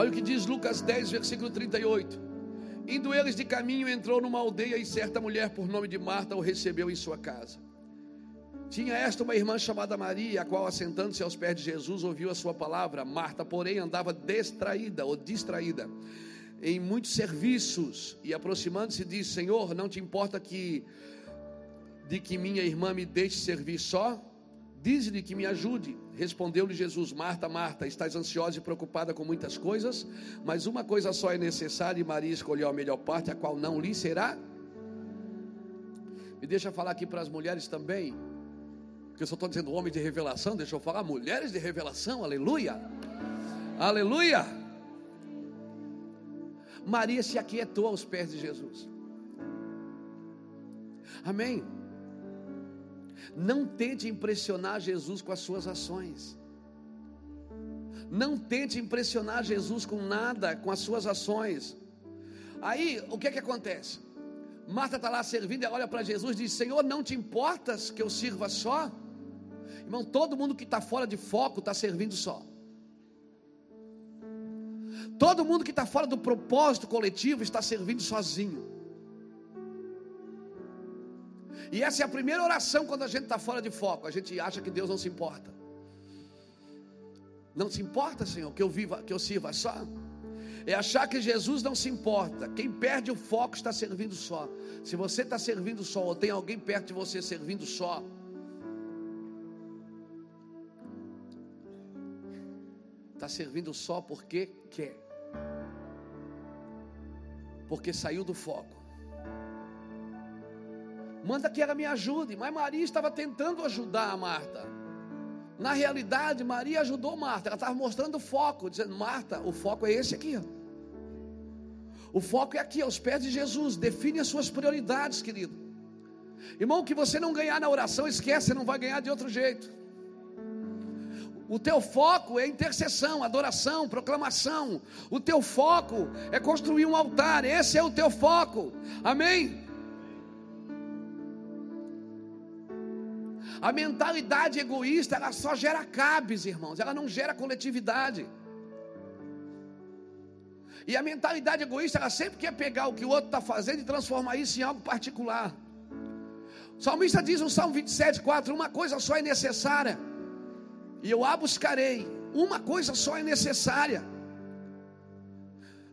Olha o que diz Lucas 10, versículo 38. Indo eles de caminho, entrou numa aldeia e certa mulher por nome de Marta o recebeu em sua casa. Tinha esta uma irmã chamada Maria, a qual, assentando-se aos pés de Jesus, ouviu a sua palavra. Marta, porém, andava distraída ou distraída em muitos serviços e, aproximando-se, disse: Senhor, não te importa que de que minha irmã me deixe servir só? Dize-lhe que me ajude. Respondeu-lhe Jesus: Marta, Marta, estás ansiosa e preocupada com muitas coisas, mas uma coisa só é necessária e Maria escolheu a melhor parte, a qual não lhe será. Me deixa falar aqui para as mulheres também, porque eu só estou dizendo homem de revelação, deixa eu falar mulheres de revelação, aleluia, aleluia. Maria se aquietou aos pés de Jesus, amém. Não tente impressionar Jesus com as suas ações. Não tente impressionar Jesus com nada, com as suas ações. Aí, o que é que acontece? Marta está lá servindo, ela olha para Jesus e diz: Senhor, não te importas que eu sirva só? Irmão, todo mundo que está fora de foco está servindo só. Todo mundo que está fora do propósito coletivo está servindo sozinho. E essa é a primeira oração quando a gente está fora de foco. A gente acha que Deus não se importa. Não se importa, Senhor, que eu viva, que eu sirva só. É achar que Jesus não se importa. Quem perde o foco está servindo só. Se você está servindo só, ou tem alguém perto de você servindo só, está servindo só porque quer. Porque saiu do foco. Manda que ela me ajude, mas Maria estava tentando ajudar a Marta. Na realidade, Maria ajudou Marta. Ela estava mostrando o foco, dizendo: Marta, o foco é esse aqui. O foco é aqui, aos pés de Jesus. Define as suas prioridades, querido. Irmão, que você não ganhar na oração, esquece, você não vai ganhar de outro jeito. O teu foco é intercessão, adoração, proclamação. O teu foco é construir um altar. Esse é o teu foco. Amém? A mentalidade egoísta, ela só gera cabes, irmãos. Ela não gera coletividade. E a mentalidade egoísta, ela sempre quer pegar o que o outro está fazendo e transformar isso em algo particular. O salmista diz no Salmo 27, 4: Uma coisa só é necessária, e eu a buscarei. Uma coisa só é necessária.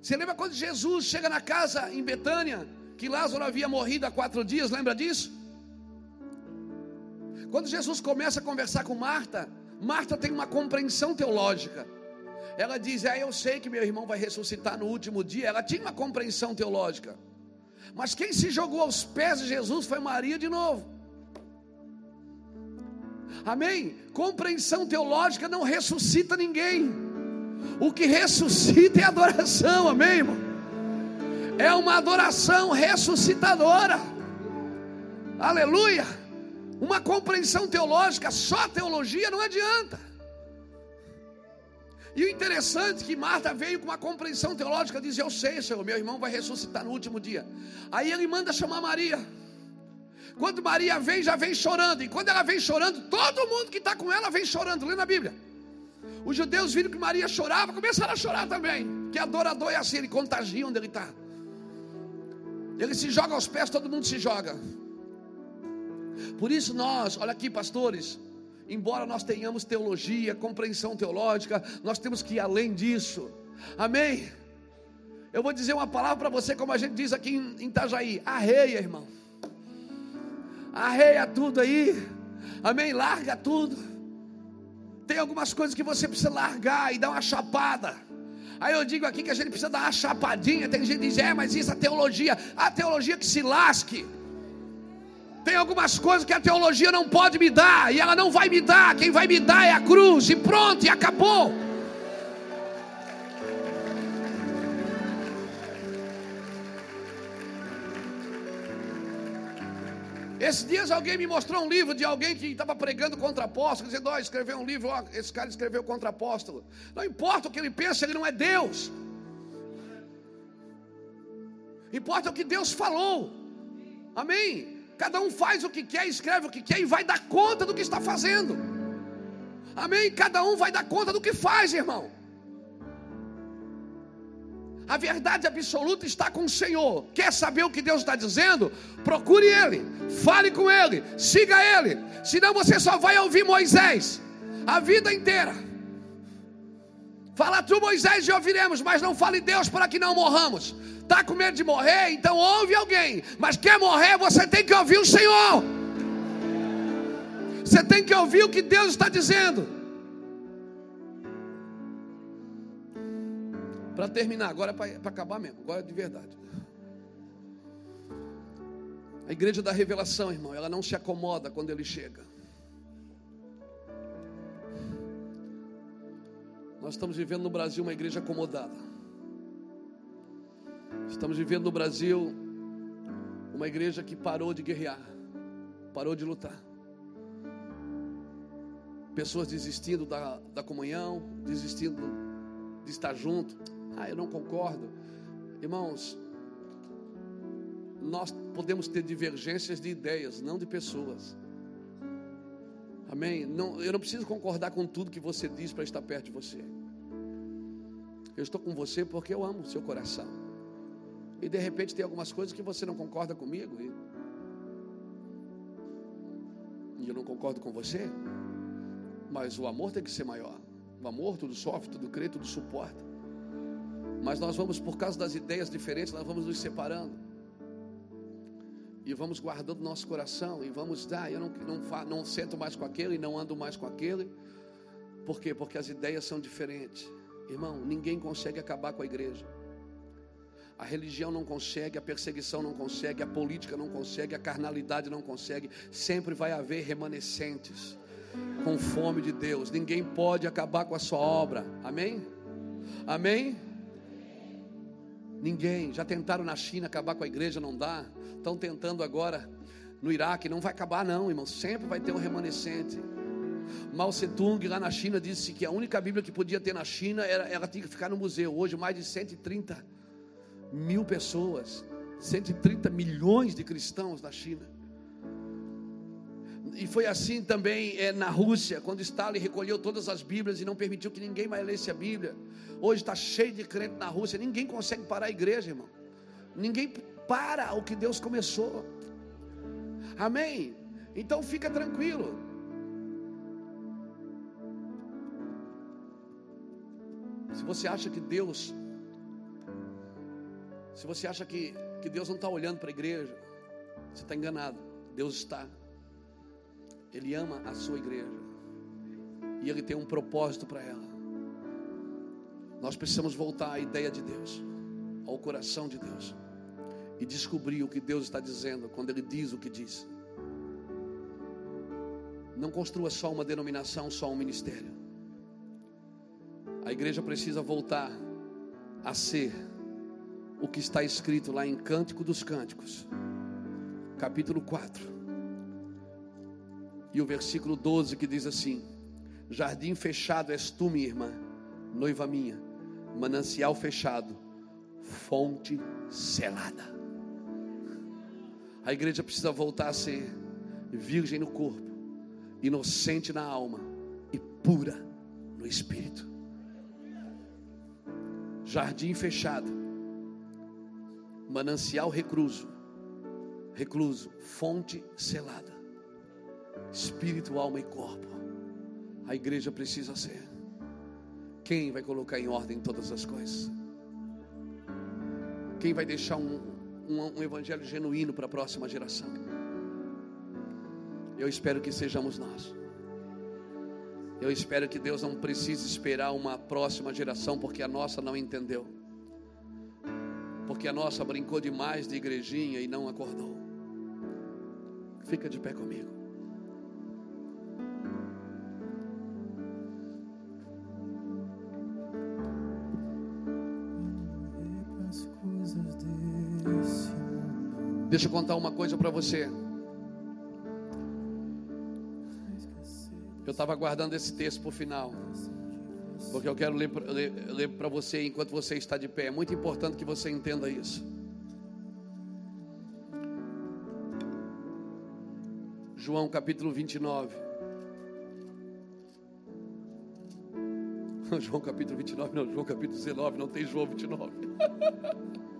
Você lembra quando Jesus chega na casa em Betânia, que Lázaro havia morrido há quatro dias? Lembra disso? Quando Jesus começa a conversar com Marta, Marta tem uma compreensão teológica. Ela diz: É, eu sei que meu irmão vai ressuscitar no último dia. Ela tinha uma compreensão teológica. Mas quem se jogou aos pés de Jesus foi Maria de novo. Amém? Compreensão teológica não ressuscita ninguém. O que ressuscita é adoração, amém, irmão? É uma adoração ressuscitadora. Aleluia. Uma compreensão teológica, só teologia não adianta. E o interessante é que Marta veio com uma compreensão teológica, diz: Eu sei, Senhor, meu irmão vai ressuscitar no último dia. Aí ele manda chamar Maria. Quando Maria vem, já vem chorando. E quando ela vem chorando, todo mundo que está com ela vem chorando. Lê na Bíblia. Os judeus viram que Maria chorava, começaram a chorar também. Que adorador é assim, ele contagia onde ele está. Ele se joga aos pés, todo mundo se joga. Por isso nós, olha aqui, pastores, embora nós tenhamos teologia, compreensão teológica, nós temos que ir além disso. Amém? Eu vou dizer uma palavra para você, como a gente diz aqui em Itajaí: arreia, irmão. Arreia tudo aí. Amém? Larga tudo. Tem algumas coisas que você precisa largar e dar uma chapada. Aí eu digo aqui que a gente precisa dar uma chapadinha. Tem gente que diz, é, mas isso é teologia. A teologia que se lasque. Tem algumas coisas que a teologia não pode me dar, e ela não vai me dar. Quem vai me dar é a cruz, e pronto, e acabou. Esses dias alguém me mostrou um livro de alguém que estava pregando contra apóstolo, dizendo: ó, escreveu um livro, esse cara escreveu contra apóstolo. Não importa o que ele pensa, ele não é Deus. Importa o que Deus falou. Amém. Cada um faz o que quer, escreve o que quer e vai dar conta do que está fazendo. Amém? Cada um vai dar conta do que faz, irmão. A verdade absoluta está com o Senhor. Quer saber o que Deus está dizendo? Procure Ele, fale com Ele, siga Ele. Senão você só vai ouvir Moisés a vida inteira. Fala tu, Moisés, e ouviremos, mas não fale Deus para que não morramos. Está com medo de morrer? Então ouve alguém. Mas quer morrer? Você tem que ouvir o Senhor. Você tem que ouvir o que Deus está dizendo. Para terminar, agora é para acabar mesmo, agora é de verdade. A igreja da revelação, irmão, ela não se acomoda quando ele chega. Nós estamos vivendo no Brasil uma igreja acomodada. Estamos vivendo no Brasil uma igreja que parou de guerrear, parou de lutar. Pessoas desistindo da, da comunhão, desistindo de estar junto. Ah, eu não concordo. Irmãos, nós podemos ter divergências de ideias, não de pessoas. Amém? Não, eu não preciso concordar com tudo que você diz para estar perto de você. Eu estou com você porque eu amo o seu coração. E de repente tem algumas coisas que você não concorda comigo. E, e eu não concordo com você. Mas o amor tem que ser maior. O amor tudo sofre, tudo crê, tudo suporta. Mas nós vamos, por causa das ideias diferentes, nós vamos nos separando. E vamos guardando nosso coração. E vamos, ah, eu não, não, não sento mais com aquele, e não ando mais com aquele. Por quê? Porque as ideias são diferentes. Irmão, ninguém consegue acabar com a igreja. A religião não consegue, a perseguição não consegue, a política não consegue, a carnalidade não consegue. Sempre vai haver remanescentes com fome de Deus. Ninguém pode acabar com a sua obra. Amém? Amém? Ninguém. Já tentaram na China acabar com a igreja, não dá. Estão tentando agora no Iraque, não vai acabar não, irmão. Sempre vai ter um remanescente. Mao Tse Tung lá na China disse que a única Bíblia que podia ter na China era ela tinha que ficar no museu. Hoje mais de 130 mil pessoas, 130 milhões de cristãos na China. E foi assim também é, na Rússia, quando Stalin recolheu todas as Bíblias e não permitiu que ninguém mais lesse a Bíblia. Hoje está cheio de crente na Rússia, ninguém consegue parar a igreja, irmão. Ninguém para o que Deus começou. Amém? Então fica tranquilo. Se você acha que Deus, se você acha que, que Deus não está olhando para a igreja, você está enganado. Deus está. Ele ama a sua igreja. E Ele tem um propósito para ela. Nós precisamos voltar à ideia de Deus, ao coração de Deus. E descobrir o que Deus está dizendo quando Ele diz o que diz. Não construa só uma denominação, só um ministério. A igreja precisa voltar a ser o que está escrito lá em Cântico dos Cânticos, capítulo 4 e o versículo 12 que diz assim: Jardim fechado és tu, minha irmã, noiva minha, manancial fechado, fonte selada. A igreja precisa voltar a ser virgem no corpo, inocente na alma e pura no espírito. Jardim fechado, manancial recluso, recluso, fonte selada espírito, alma e corpo. A igreja precisa ser. Quem vai colocar em ordem todas as coisas? Quem vai deixar um, um, um evangelho genuíno para a próxima geração? Eu espero que sejamos nós. Eu espero que Deus não precise esperar uma próxima geração, porque a nossa não entendeu. Porque a nossa brincou demais de igrejinha e não acordou. Fica de pé comigo. Deixa eu contar uma coisa para você. Eu estava guardando esse texto para o final. Porque eu quero ler, para você enquanto você está de pé. É muito importante que você entenda isso. João capítulo 29. *laughs* João capítulo 29, não, João capítulo 19, não tem João 29. *laughs*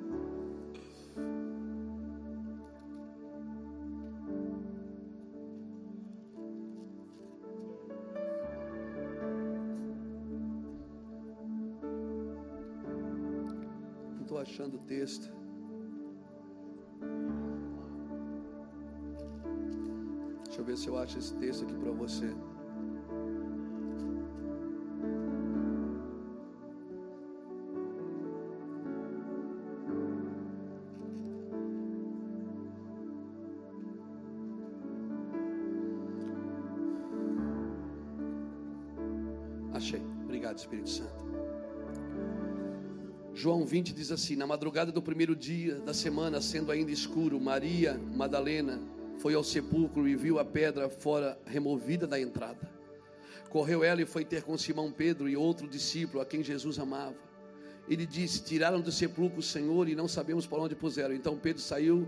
achando o texto. Deixa eu ver se eu acho esse texto aqui para você. João 20 diz assim: Na madrugada do primeiro dia da semana, sendo ainda escuro, Maria Madalena foi ao sepulcro e viu a pedra fora removida da entrada. Correu ela e foi ter com Simão Pedro e outro discípulo a quem Jesus amava. Ele disse: Tiraram do sepulcro o Senhor e não sabemos por onde puseram. Então Pedro saiu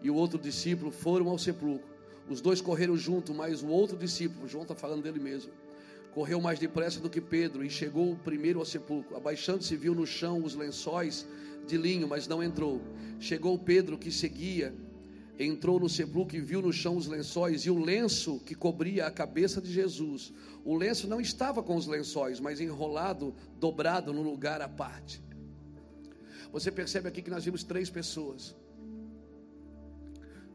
e o outro discípulo foram ao sepulcro. Os dois correram junto, mas o outro discípulo, João está falando dele mesmo, correu mais depressa do que Pedro e chegou primeiro ao sepulcro. Abaixando-se, viu no chão os lençóis de linho, mas não entrou. Chegou Pedro, que seguia, entrou no sepulcro e viu no chão os lençóis e o lenço que cobria a cabeça de Jesus. O lenço não estava com os lençóis, mas enrolado, dobrado no lugar à parte. Você percebe aqui que nós vimos três pessoas.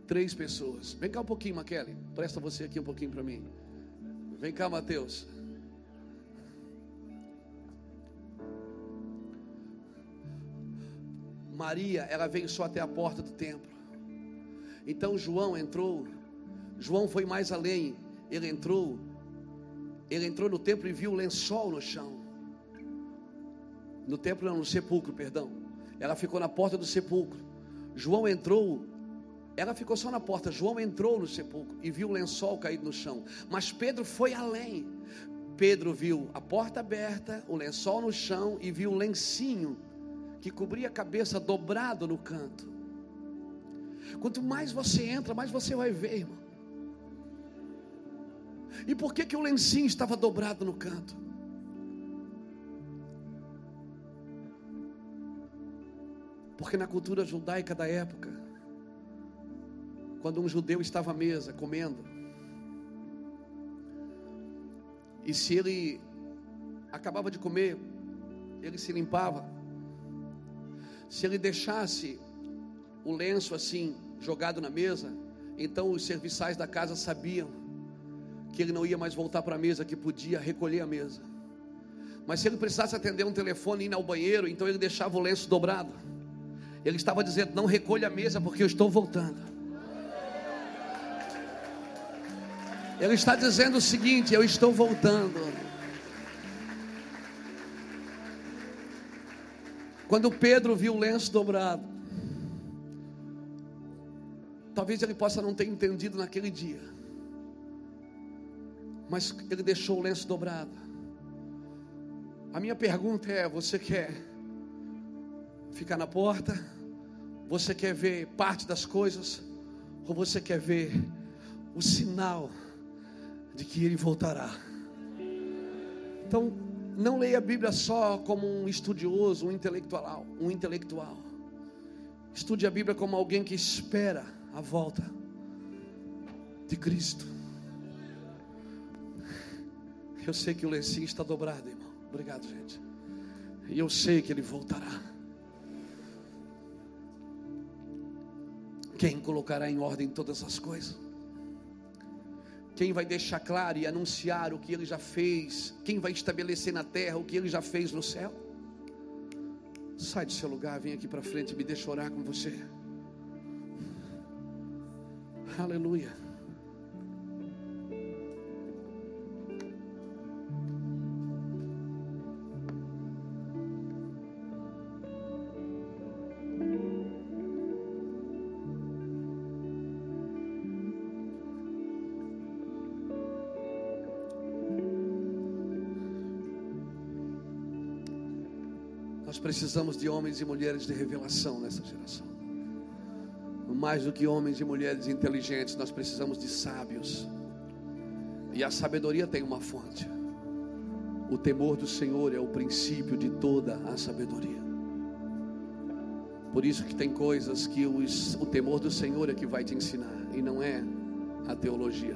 Três pessoas. Vem cá um pouquinho, Maquele. Presta você aqui um pouquinho para mim. Vem cá, Mateus. Maria, ela veio só até a porta do templo. Então João entrou. João foi mais além. Ele entrou. Ele entrou no templo e viu o lençol no chão. No templo, não, no sepulcro, perdão. Ela ficou na porta do sepulcro. João entrou. Ela ficou só na porta. João entrou no sepulcro e viu o lençol caído no chão. Mas Pedro foi além. Pedro viu a porta aberta, o lençol no chão e viu o lencinho que cobria a cabeça dobrado no canto. Quanto mais você entra, mais você vai ver, irmão. E por que que o lencinho estava dobrado no canto? Porque na cultura judaica da época, quando um judeu estava à mesa comendo, e se ele acabava de comer, ele se limpava. Se ele deixasse o lenço assim jogado na mesa, então os serviçais da casa sabiam que ele não ia mais voltar para a mesa, que podia recolher a mesa. Mas se ele precisasse atender um telefone e ir ao banheiro, então ele deixava o lenço dobrado. Ele estava dizendo: Não recolha a mesa, porque eu estou voltando. Ele está dizendo o seguinte: Eu estou voltando. Quando Pedro viu o lenço dobrado, talvez ele possa não ter entendido naquele dia, mas ele deixou o lenço dobrado. A minha pergunta é: você quer ficar na porta? Você quer ver parte das coisas? Ou você quer ver o sinal de que ele voltará? Então, não leia a Bíblia só como um estudioso, um intelectual, um intelectual. Estude a Bíblia como alguém que espera a volta de Cristo. Eu sei que o lencinho está dobrado, irmão. Obrigado, gente. E eu sei que ele voltará. Quem colocará em ordem todas as coisas? Quem vai deixar claro e anunciar o que ele já fez? Quem vai estabelecer na terra o que ele já fez no céu? Sai do seu lugar, vem aqui para frente e me deixa orar com você. Aleluia. Precisamos de homens e mulheres de revelação nessa geração. Mais do que homens e mulheres inteligentes, nós precisamos de sábios. E a sabedoria tem uma fonte. O temor do Senhor é o princípio de toda a sabedoria. Por isso que tem coisas que os, o temor do Senhor é que vai te ensinar e não é a teologia.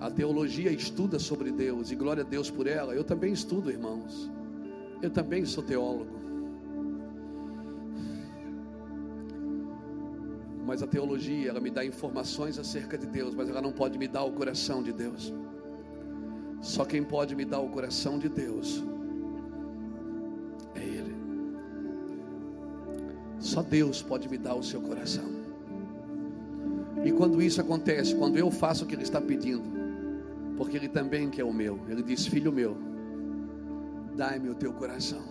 A teologia estuda sobre Deus e glória a Deus por ela. Eu também estudo, irmãos. Eu também sou teólogo. Mas a teologia, ela me dá informações acerca de Deus, mas ela não pode me dar o coração de Deus. Só quem pode me dar o coração de Deus é Ele. Só Deus pode me dar o seu coração. E quando isso acontece, quando eu faço o que Ele está pedindo, porque Ele também quer o meu, Ele diz: Filho meu, dai-me o teu coração.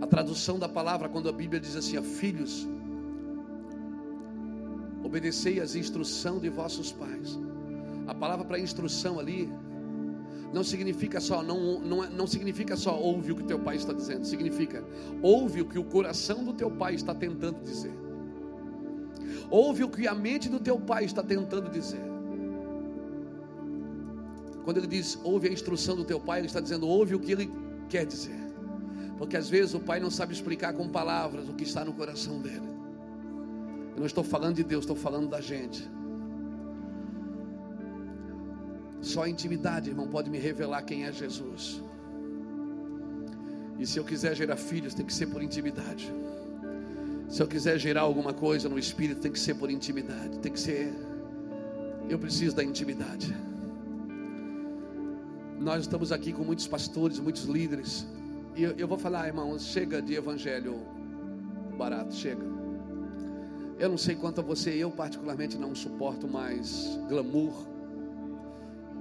A tradução da palavra, quando a Bíblia diz assim: Filhos, obedecei às instrução de vossos pais. A palavra para instrução ali não significa só não, não, não significa só ouve o que teu pai está dizendo, significa ouve o que o coração do teu pai está tentando dizer. Ouve o que a mente do teu pai está tentando dizer. Quando ele diz ouve a instrução do teu pai, ele está dizendo ouve o que ele quer dizer. Porque às vezes o pai não sabe explicar com palavras o que está no coração dele. Eu não estou falando de Deus, estou falando da gente. Só a intimidade, irmão, pode me revelar quem é Jesus. E se eu quiser gerar filhos, tem que ser por intimidade. Se eu quiser gerar alguma coisa no espírito, tem que ser por intimidade. Tem que ser. Eu preciso da intimidade. Nós estamos aqui com muitos pastores, muitos líderes E eu, eu vou falar, irmãos, chega de evangelho barato, chega. Eu não sei quanto a você, eu particularmente não suporto mais glamour,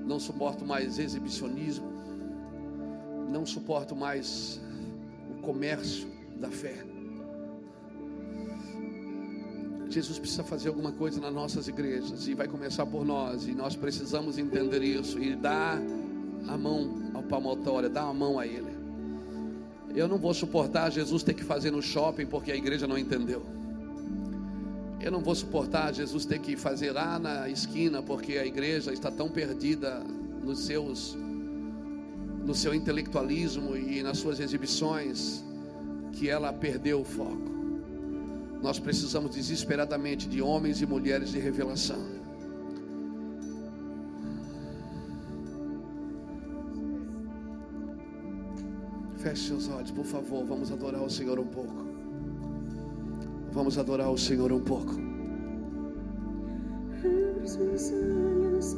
não suporto mais exibicionismo, não suporto mais o comércio da fé. Jesus precisa fazer alguma coisa nas nossas igrejas e vai começar por nós, e nós precisamos entender isso e dar a mão ao palmatório, dar a mão a Ele. Eu não vou suportar Jesus ter que fazer no shopping porque a igreja não entendeu. Eu não vou suportar Jesus ter que fazer lá na esquina porque a igreja está tão perdida nos seus no seu intelectualismo e nas suas exibições que ela perdeu o foco. Nós precisamos desesperadamente de homens e mulheres de revelação. Feche seus olhos, por favor. Vamos adorar o Senhor um pouco. Vamos adorar o Senhor um pouco. Abra os meus olhos